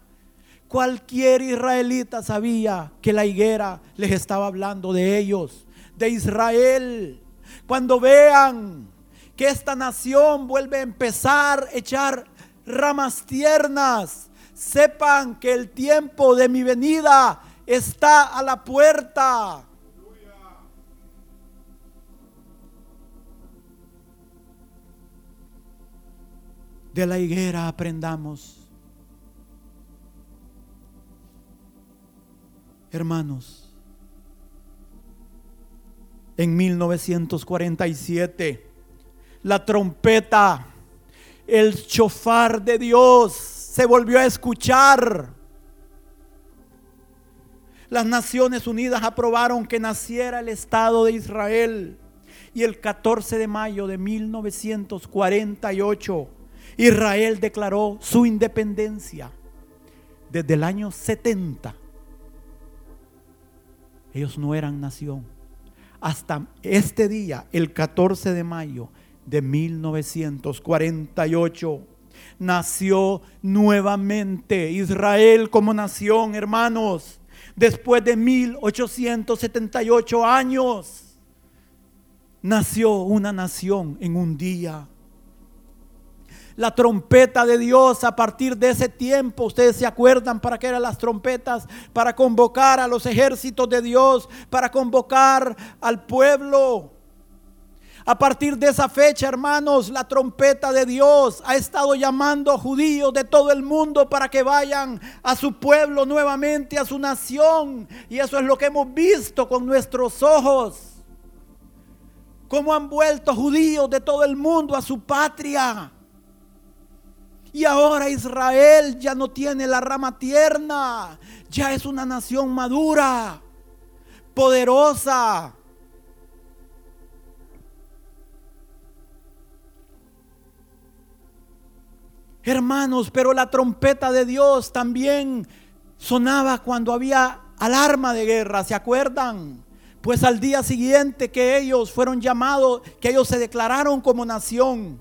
Cualquier israelita sabía que la higuera les estaba hablando de ellos, de Israel. Cuando vean que esta nación vuelve a empezar a echar ramas tiernas, sepan que el tiempo de mi venida está a la puerta. De la higuera aprendamos Hermanos, en 1947, la trompeta, el chofar de Dios se volvió a escuchar. Las Naciones Unidas aprobaron que naciera el Estado de Israel. Y el 14 de mayo de 1948, Israel declaró su independencia. Desde el año 70 ellos no eran nación. Hasta este día, el 14 de mayo de 1948, nació nuevamente Israel como nación, hermanos. Después de 1878 años, nació una nación en un día la trompeta de Dios a partir de ese tiempo. Ustedes se acuerdan para qué eran las trompetas, para convocar a los ejércitos de Dios, para convocar al pueblo. A partir de esa fecha, hermanos, la trompeta de Dios ha estado llamando a judíos de todo el mundo para que vayan a su pueblo nuevamente, a su nación. Y eso es lo que hemos visto con nuestros ojos. Cómo han vuelto judíos de todo el mundo a su patria. Y ahora Israel ya no tiene la rama tierna, ya es una nación madura, poderosa. Hermanos, pero la trompeta de Dios también sonaba cuando había alarma de guerra, ¿se acuerdan? Pues al día siguiente que ellos fueron llamados, que ellos se declararon como nación,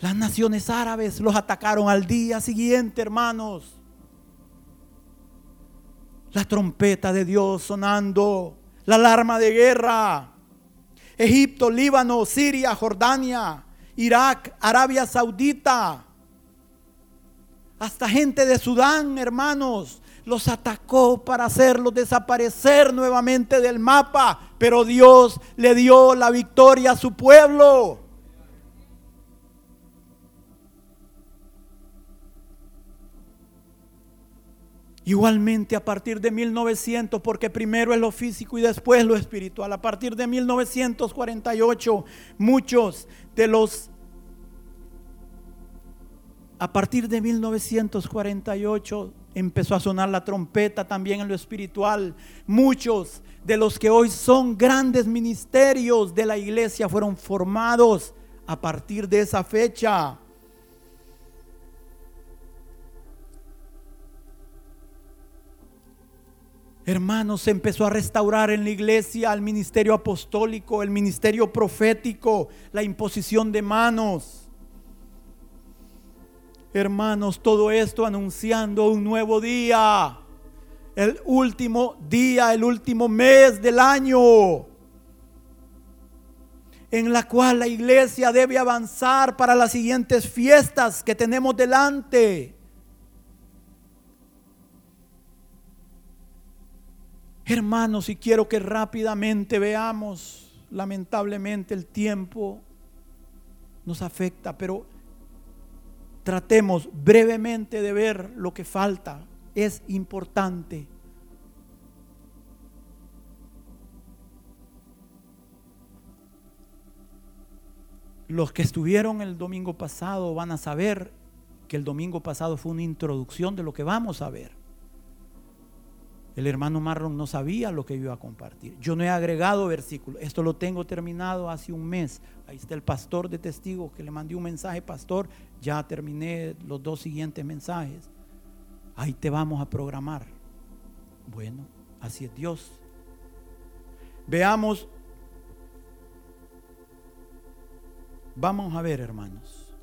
las naciones árabes los atacaron al día siguiente, hermanos. La trompeta de Dios sonando, la alarma de guerra. Egipto, Líbano, Siria, Jordania, Irak, Arabia Saudita. Hasta gente de Sudán, hermanos, los atacó para hacerlos desaparecer nuevamente del mapa. Pero Dios le dio la victoria a su pueblo. Igualmente a partir de 1900, porque primero es lo físico y después lo espiritual, a partir de 1948, muchos de los... A partir de 1948 empezó a sonar la trompeta también en lo espiritual. Muchos de los que hoy son grandes ministerios de la iglesia fueron formados a partir de esa fecha. Hermanos, se empezó a restaurar en la iglesia el ministerio apostólico, el ministerio profético, la imposición de manos. Hermanos, todo esto anunciando un nuevo día, el último día, el último mes del año, en la cual la iglesia debe avanzar para las siguientes fiestas que tenemos delante. Hermanos, y quiero que rápidamente veamos, lamentablemente el tiempo nos afecta, pero tratemos brevemente de ver lo que falta. Es importante. Los que estuvieron el domingo pasado van a saber que el domingo pasado fue una introducción de lo que vamos a ver. El hermano Marlon no sabía lo que iba a compartir. Yo no he agregado versículos. Esto lo tengo terminado hace un mes. Ahí está el pastor de testigos que le mandé un mensaje, pastor. Ya terminé los dos siguientes mensajes. Ahí te vamos a programar. Bueno, así es Dios. Veamos. Vamos a ver, hermanos.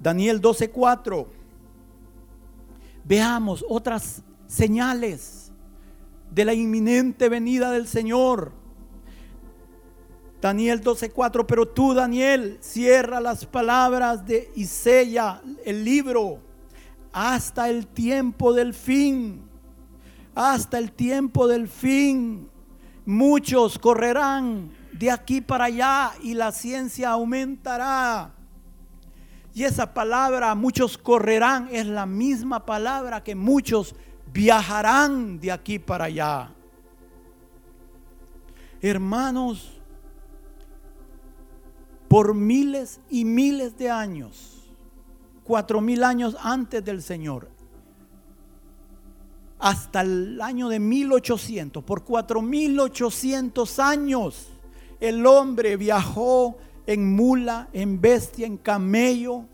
Daniel 12:4. Veamos otras señales de la inminente venida del Señor. Daniel 12:4, pero tú Daniel cierra las palabras de y el libro hasta el tiempo del fin. Hasta el tiempo del fin. Muchos correrán de aquí para allá y la ciencia aumentará. Y esa palabra, muchos correrán, es la misma palabra que muchos viajarán de aquí para allá. Hermanos, por miles y miles de años, cuatro mil años antes del Señor, hasta el año de 1800, por cuatro mil ochocientos años, el hombre viajó en mula, en bestia, en camello,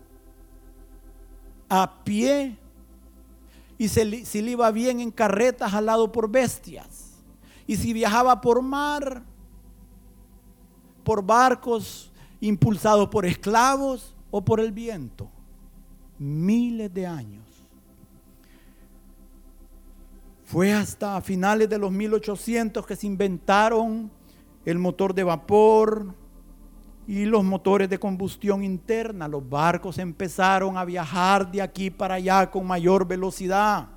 a pie. Y si le iba bien en carretas jalado por bestias. Y si viajaba por mar, por barcos impulsados por esclavos o por el viento. Miles de años. Fue hasta finales de los 1800 que se inventaron el motor de vapor, y los motores de combustión interna. Los barcos empezaron a viajar de aquí para allá con mayor velocidad.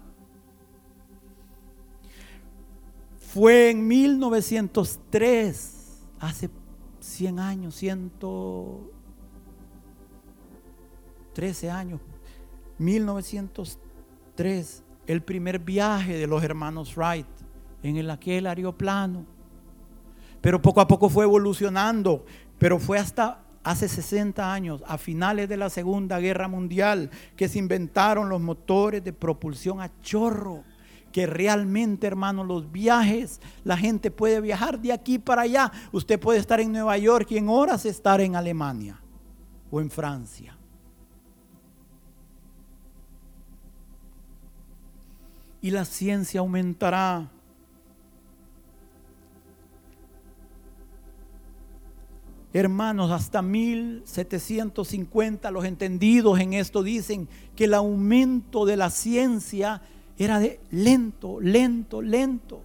Fue en 1903, hace 100 años, 113 años, 1903, el primer viaje de los hermanos Wright en el aquel aeroplano. Pero poco a poco fue evolucionando. Pero fue hasta hace 60 años, a finales de la Segunda Guerra Mundial, que se inventaron los motores de propulsión a chorro. Que realmente, hermano, los viajes, la gente puede viajar de aquí para allá. Usted puede estar en Nueva York y en horas estar en Alemania o en Francia. Y la ciencia aumentará Hermanos, hasta 1750 los entendidos en esto dicen que el aumento de la ciencia era de lento, lento, lento.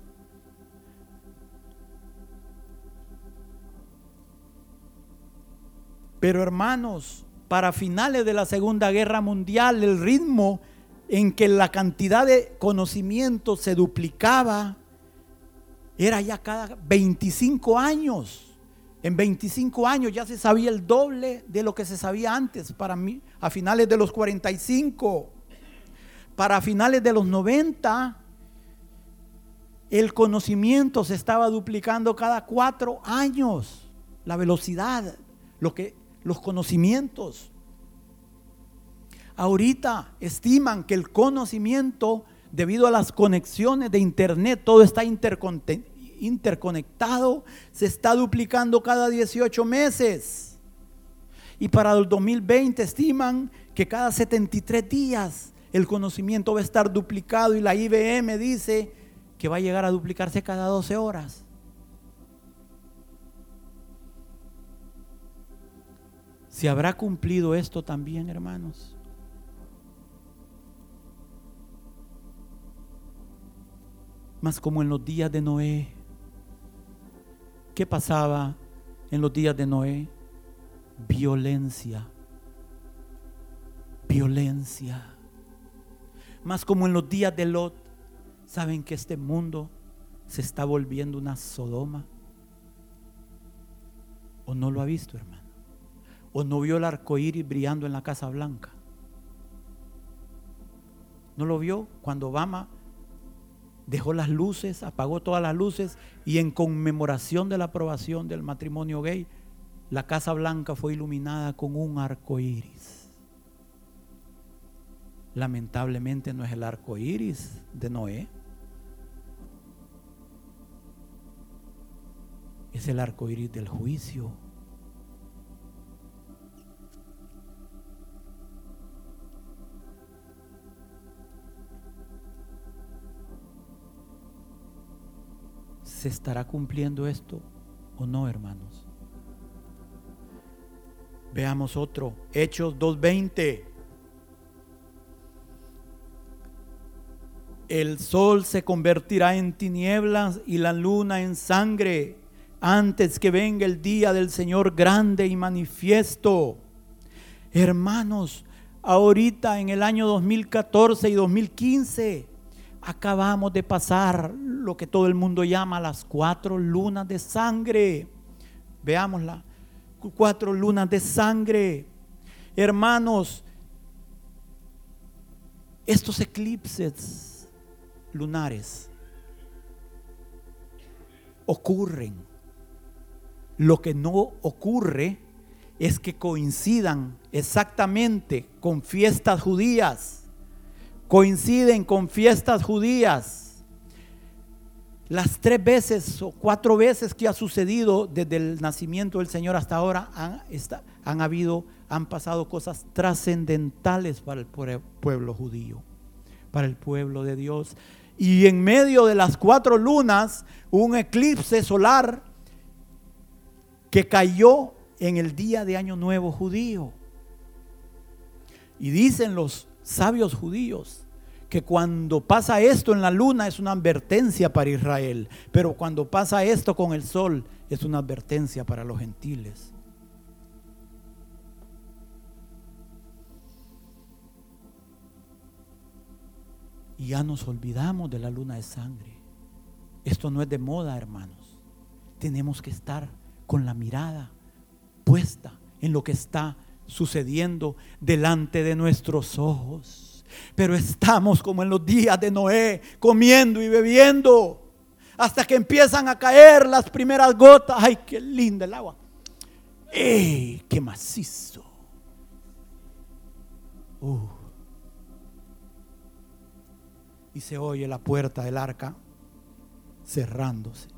Pero hermanos, para finales de la Segunda Guerra Mundial, el ritmo en que la cantidad de conocimiento se duplicaba era ya cada 25 años. En 25 años ya se sabía el doble de lo que se sabía antes, para mí, a finales de los 45. Para finales de los 90, el conocimiento se estaba duplicando cada cuatro años. La velocidad, lo que, los conocimientos. Ahorita estiman que el conocimiento, debido a las conexiones de Internet, todo está interconectado interconectado, se está duplicando cada 18 meses. Y para el 2020 estiman que cada 73 días el conocimiento va a estar duplicado y la IBM dice que va a llegar a duplicarse cada 12 horas. ¿Se habrá cumplido esto también, hermanos? Más como en los días de Noé, ¿Qué pasaba en los días de Noé? Violencia. Violencia. Más como en los días de Lot, saben que este mundo se está volviendo una Sodoma. ¿O no lo ha visto, hermano? ¿O no vio el arco iris brillando en la Casa Blanca? ¿No lo vio cuando Obama dejó las luces, apagó todas las luces y en conmemoración de la aprobación del matrimonio gay, la Casa Blanca fue iluminada con un arco iris. lamentablemente no es el arco iris de Noé. Es el arco iris del juicio. ¿Se estará cumpliendo esto o no, hermanos? Veamos otro, Hechos 2.20. El sol se convertirá en tinieblas y la luna en sangre antes que venga el día del Señor grande y manifiesto. Hermanos, ahorita en el año 2014 y 2015 acabamos de pasar lo que todo el mundo llama las cuatro lunas de sangre. Veámosla. Cuatro lunas de sangre. Hermanos, estos eclipses lunares ocurren. Lo que no ocurre es que coincidan exactamente con fiestas judías coinciden con fiestas judías. Las tres veces o cuatro veces que ha sucedido desde el nacimiento del Señor hasta ahora han, han habido, han pasado cosas trascendentales para el pueblo judío, para el pueblo de Dios. Y en medio de las cuatro lunas, un eclipse solar que cayó en el día de Año Nuevo judío. Y dicen los sabios judíos que cuando pasa esto en la luna es una advertencia para Israel, pero cuando pasa esto con el sol es una advertencia para los gentiles. Y ya nos olvidamos de la luna de sangre. Esto no es de moda, hermanos. Tenemos que estar con la mirada puesta en lo que está sucediendo delante de nuestros ojos. Pero estamos como en los días de Noé, comiendo y bebiendo, hasta que empiezan a caer las primeras gotas. ¡Ay, qué linda el agua! ¡Ey, qué macizo! Uh. Y se oye la puerta del arca cerrándose.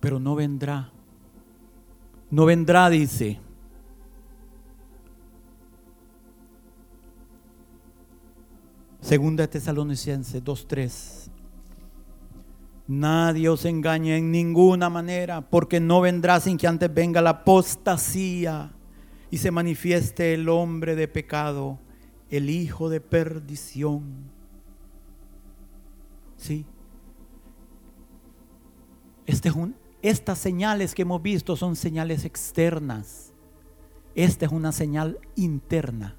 Pero no vendrá. No vendrá, dice. Segunda de Tesalonicenses 2.3. Nadie os engañe en ninguna manera, porque no vendrá sin que antes venga la apostasía y se manifieste el hombre de pecado, el hijo de perdición. Sí. Este es un estas señales que hemos visto son señales externas. Esta es una señal interna.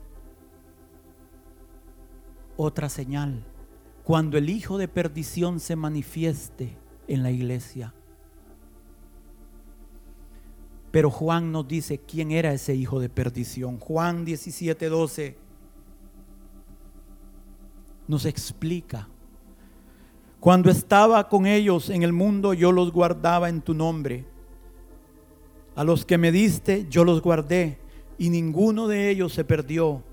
Otra señal, cuando el hijo de perdición se manifieste en la iglesia. Pero Juan nos dice quién era ese hijo de perdición. Juan 17, 12 nos explica cuando estaba con ellos en el mundo, yo los guardaba en tu nombre. A los que me diste, yo los guardé, y ninguno de ellos se perdió,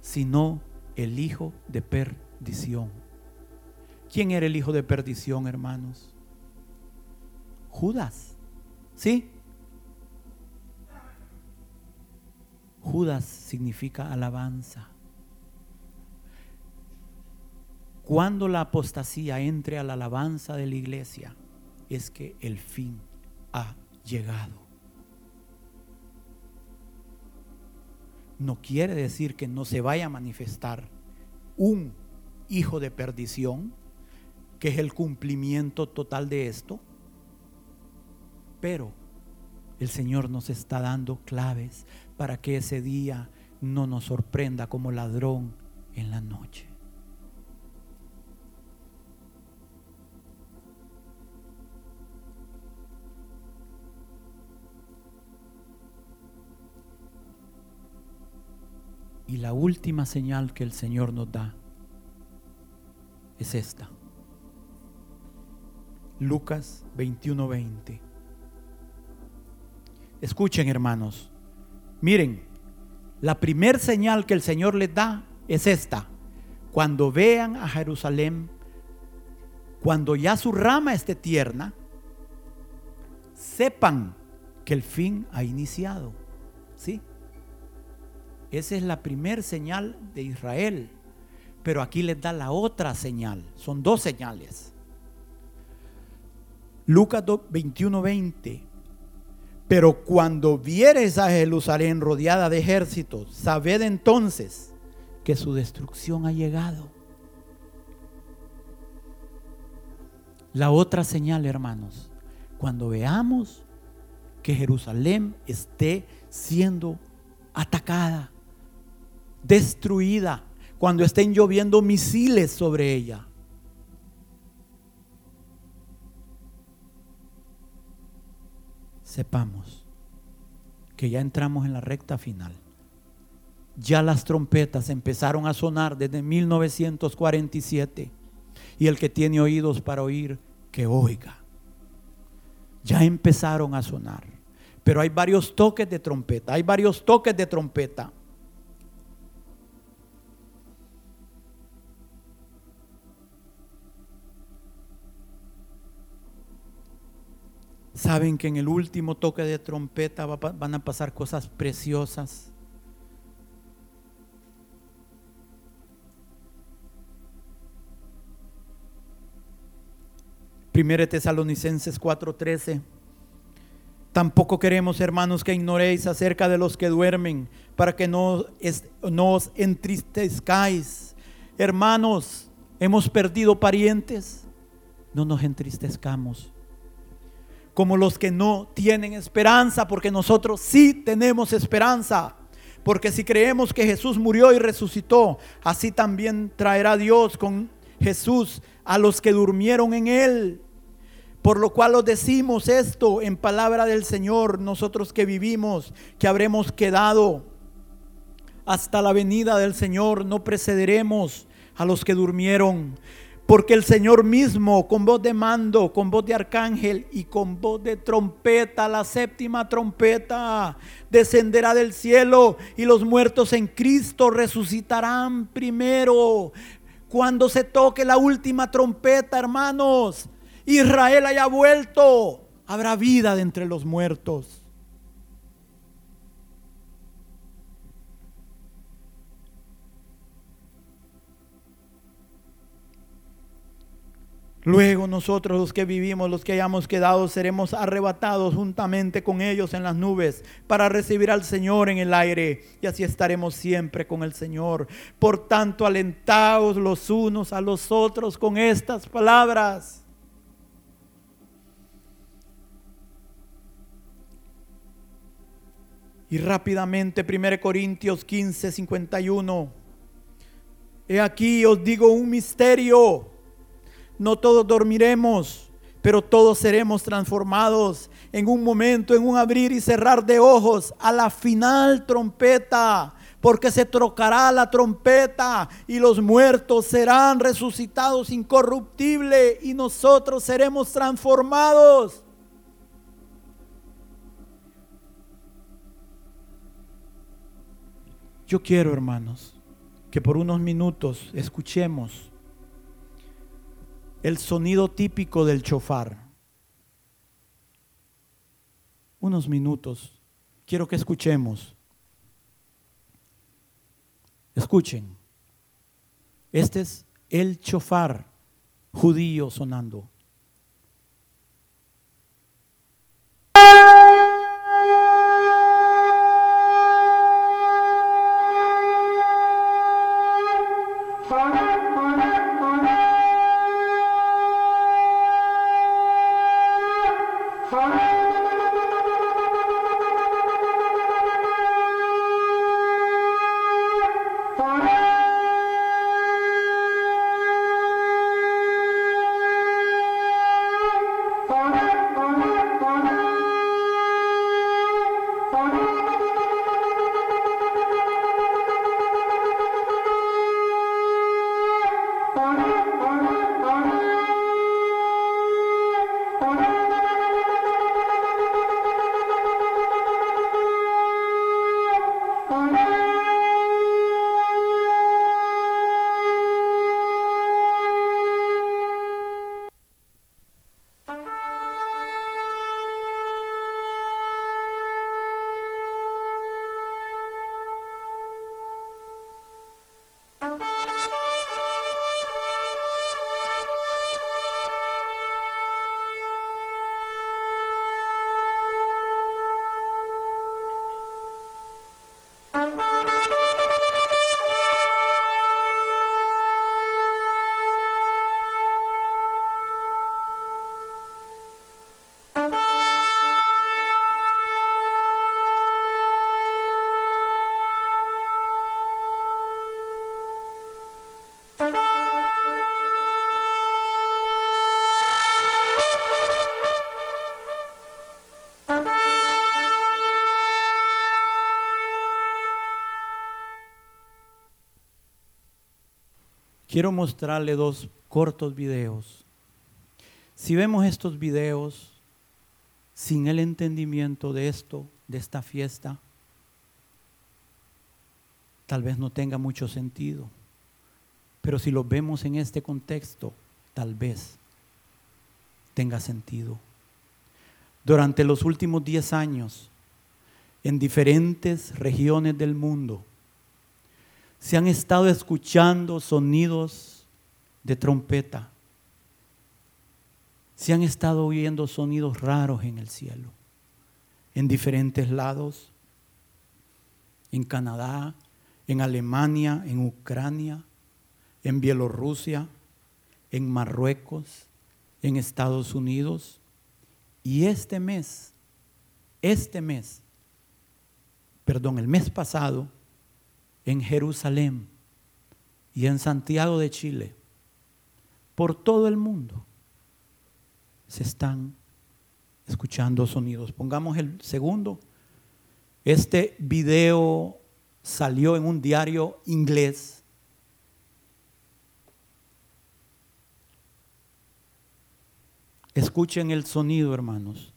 sino el hijo de perdición. ¿Quién era el hijo de perdición, hermanos? Judas. ¿Sí? Judas significa alabanza. Cuando la apostasía entre a la alabanza de la iglesia, es que el fin ha llegado. No quiere decir que no se vaya a manifestar un hijo de perdición, que es el cumplimiento total de esto, pero el Señor nos está dando claves para que ese día no nos sorprenda como ladrón en la noche. Y la última señal que el Señor nos da es esta. Lucas 21:20. Escuchen hermanos, miren, la primer señal que el Señor les da es esta. Cuando vean a Jerusalén, cuando ya su rama esté tierna, sepan que el fin ha iniciado. Esa es la primer señal de Israel. Pero aquí les da la otra señal. Son dos señales. Lucas 21, 20. Pero cuando vieres a Jerusalén rodeada de ejércitos, sabed entonces que su destrucción ha llegado. La otra señal, hermanos, cuando veamos que Jerusalén esté siendo atacada, destruida, cuando estén lloviendo misiles sobre ella. Sepamos que ya entramos en la recta final. Ya las trompetas empezaron a sonar desde 1947 y el que tiene oídos para oír, que oiga ya empezaron a sonar. Pero hay varios toques de trompeta, hay varios toques de trompeta. Saben que en el último toque de trompeta van a pasar cosas preciosas. Primero Tesalonicenses 4:13. Tampoco queremos, hermanos, que ignoréis acerca de los que duermen, para que no, no os entristezcáis. Hermanos, hemos perdido parientes, no nos entristezcamos. Como los que no tienen esperanza, porque nosotros sí tenemos esperanza. Porque si creemos que Jesús murió y resucitó, así también traerá Dios con Jesús a los que durmieron en él. Por lo cual os decimos esto en palabra del Señor, nosotros que vivimos, que habremos quedado hasta la venida del Señor, no precederemos a los que durmieron. Porque el Señor mismo, con voz de mando, con voz de arcángel y con voz de trompeta, la séptima trompeta, descenderá del cielo y los muertos en Cristo resucitarán primero. Cuando se toque la última trompeta, hermanos, Israel haya vuelto, habrá vida de entre los muertos. Luego nosotros los que vivimos, los que hayamos quedado, seremos arrebatados juntamente con ellos en las nubes para recibir al Señor en el aire y así estaremos siempre con el Señor. Por tanto, alentaos los unos a los otros con estas palabras. Y rápidamente 1 Corintios 15, 51. He aquí os digo un misterio no todos dormiremos, pero todos seremos transformados en un momento, en un abrir y cerrar de ojos, a la final trompeta, porque se trocará la trompeta y los muertos serán resucitados incorruptible y nosotros seremos transformados. Yo quiero, hermanos, que por unos minutos escuchemos el sonido típico del chofar. Unos minutos. Quiero que escuchemos. Escuchen. Este es el chofar judío sonando. Quiero mostrarle dos cortos videos. Si vemos estos videos sin el entendimiento de esto, de esta fiesta, tal vez no tenga mucho sentido. Pero si lo vemos en este contexto, tal vez tenga sentido. Durante los últimos 10 años, en diferentes regiones del mundo, se han estado escuchando sonidos de trompeta. Se han estado oyendo sonidos raros en el cielo, en diferentes lados, en Canadá, en Alemania, en Ucrania, en Bielorrusia, en Marruecos, en Estados Unidos. Y este mes, este mes, perdón, el mes pasado, en Jerusalén y en Santiago de Chile, por todo el mundo, se están escuchando sonidos. Pongamos el segundo. Este video salió en un diario inglés. Escuchen el sonido, hermanos.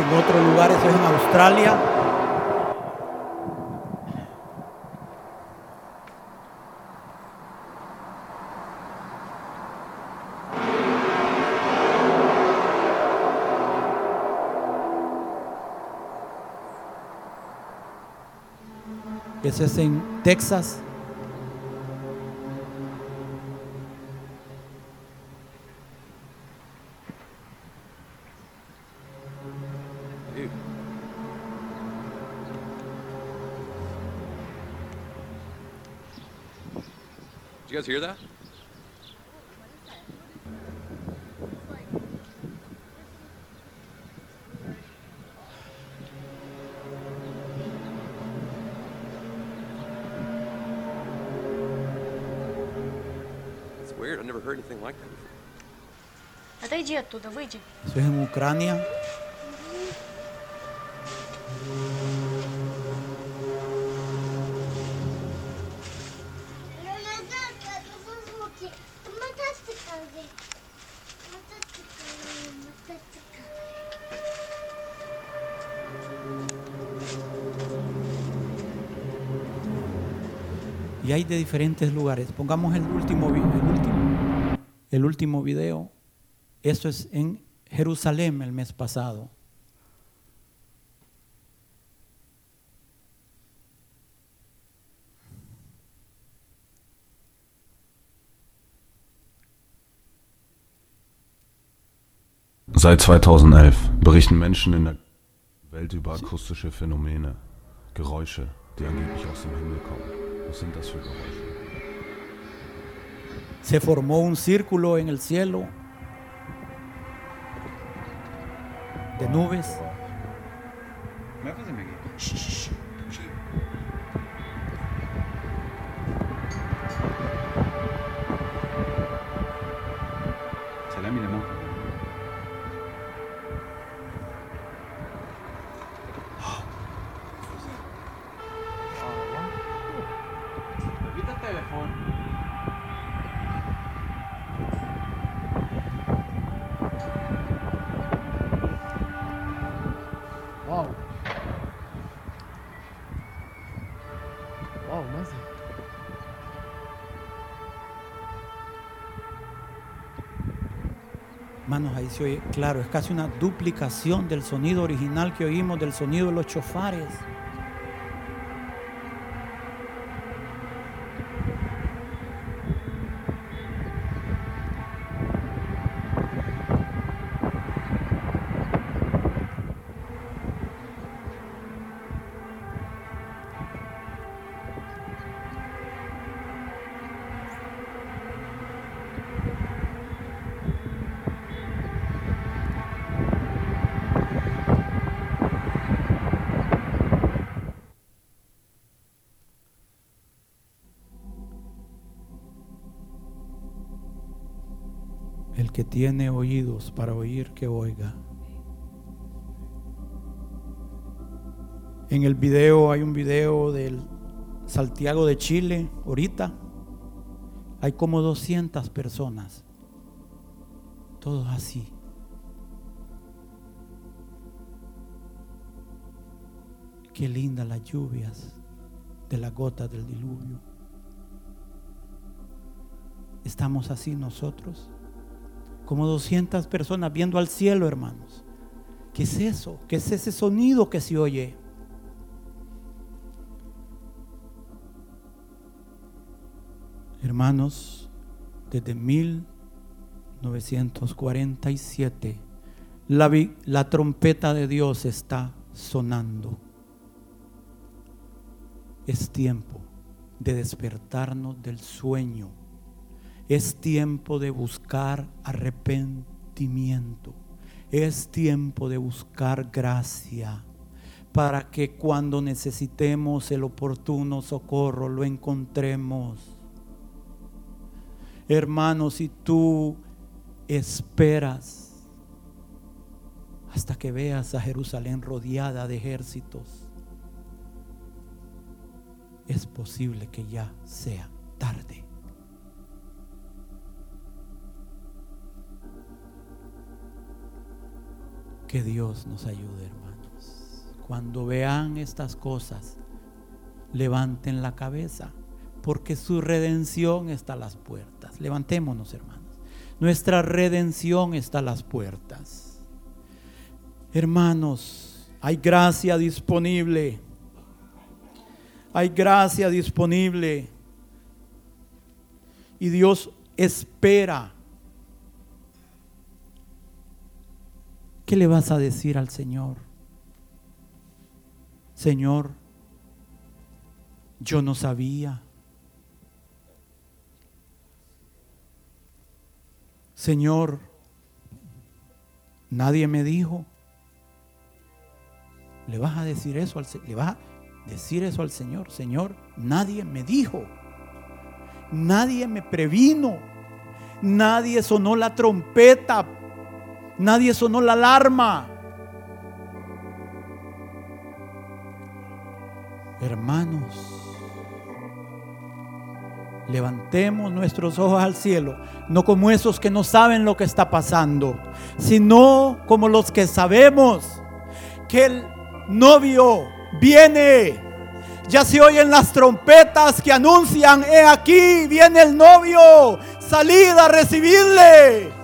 En otro lugar, eso es en Australia. Ese es en Texas. guys hear that? It's weird. I've never heard anything like that before. Отойди оттуда, выйди. Eso es en Ucrania. De diferentes lugares. Pongamos el último, el último, el último video. Esto es en Jerusalén el mes pasado. Seit 2011 berichten Menschen in der Welt über akustische Phänomene, Geräusche, die angeblich aus dem Himmel kommen. Se formó un círculo en el cielo de nubes. ¿Me vas oye, claro, es casi una duplicación del sonido original que oímos, del sonido de los chofares. Tiene oídos para oír, que oiga. En el video hay un video del Santiago de Chile, ahorita. Hay como 200 personas. Todos así. Qué lindas las lluvias de las gotas del diluvio. Estamos así nosotros, como 200 personas viendo al cielo, hermanos. ¿Qué es eso? ¿Qué es ese sonido que se oye? Hermanos, desde 1947 la, la trompeta de Dios está sonando. Es tiempo de despertarnos del sueño. Es tiempo de buscar arrepentimiento. Es tiempo de buscar gracia para que cuando necesitemos el oportuno socorro lo encontremos. Hermano, si tú esperas hasta que veas a Jerusalén rodeada de ejércitos, es posible que ya sea tarde. Que Dios nos ayude, hermanos. Cuando vean estas cosas, levanten la cabeza, porque su redención está a las puertas. Levantémonos, hermanos. Nuestra redención está a las puertas. Hermanos, hay gracia disponible. Hay gracia disponible. Y Dios espera. ¿Qué le vas a decir al Señor? Señor, yo no sabía. Señor, nadie me dijo. Le vas a decir eso al le vas a decir eso al Señor, Señor, nadie me dijo. Nadie me previno. Nadie sonó la trompeta. Nadie sonó la alarma. Hermanos, levantemos nuestros ojos al cielo, no como esos que no saben lo que está pasando, sino como los que sabemos que el novio viene. Ya se oyen las trompetas que anuncian, he aquí, viene el novio, salid a recibirle.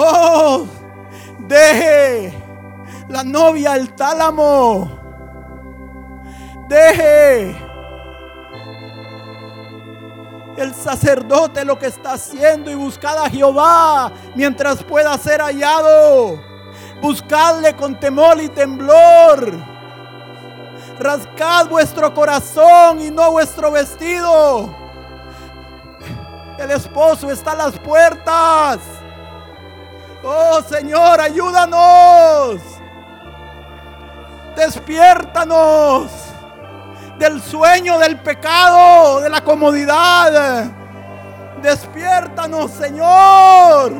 Oh, deje la novia el tálamo. Deje el sacerdote lo que está haciendo y buscad a Jehová mientras pueda ser hallado. Buscadle con temor y temblor. Rascad vuestro corazón y no vuestro vestido. El esposo está a las puertas. Oh Señor, ayúdanos. Despiértanos del sueño del pecado, de la comodidad. Despiértanos, Señor.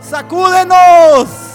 Sacúdenos.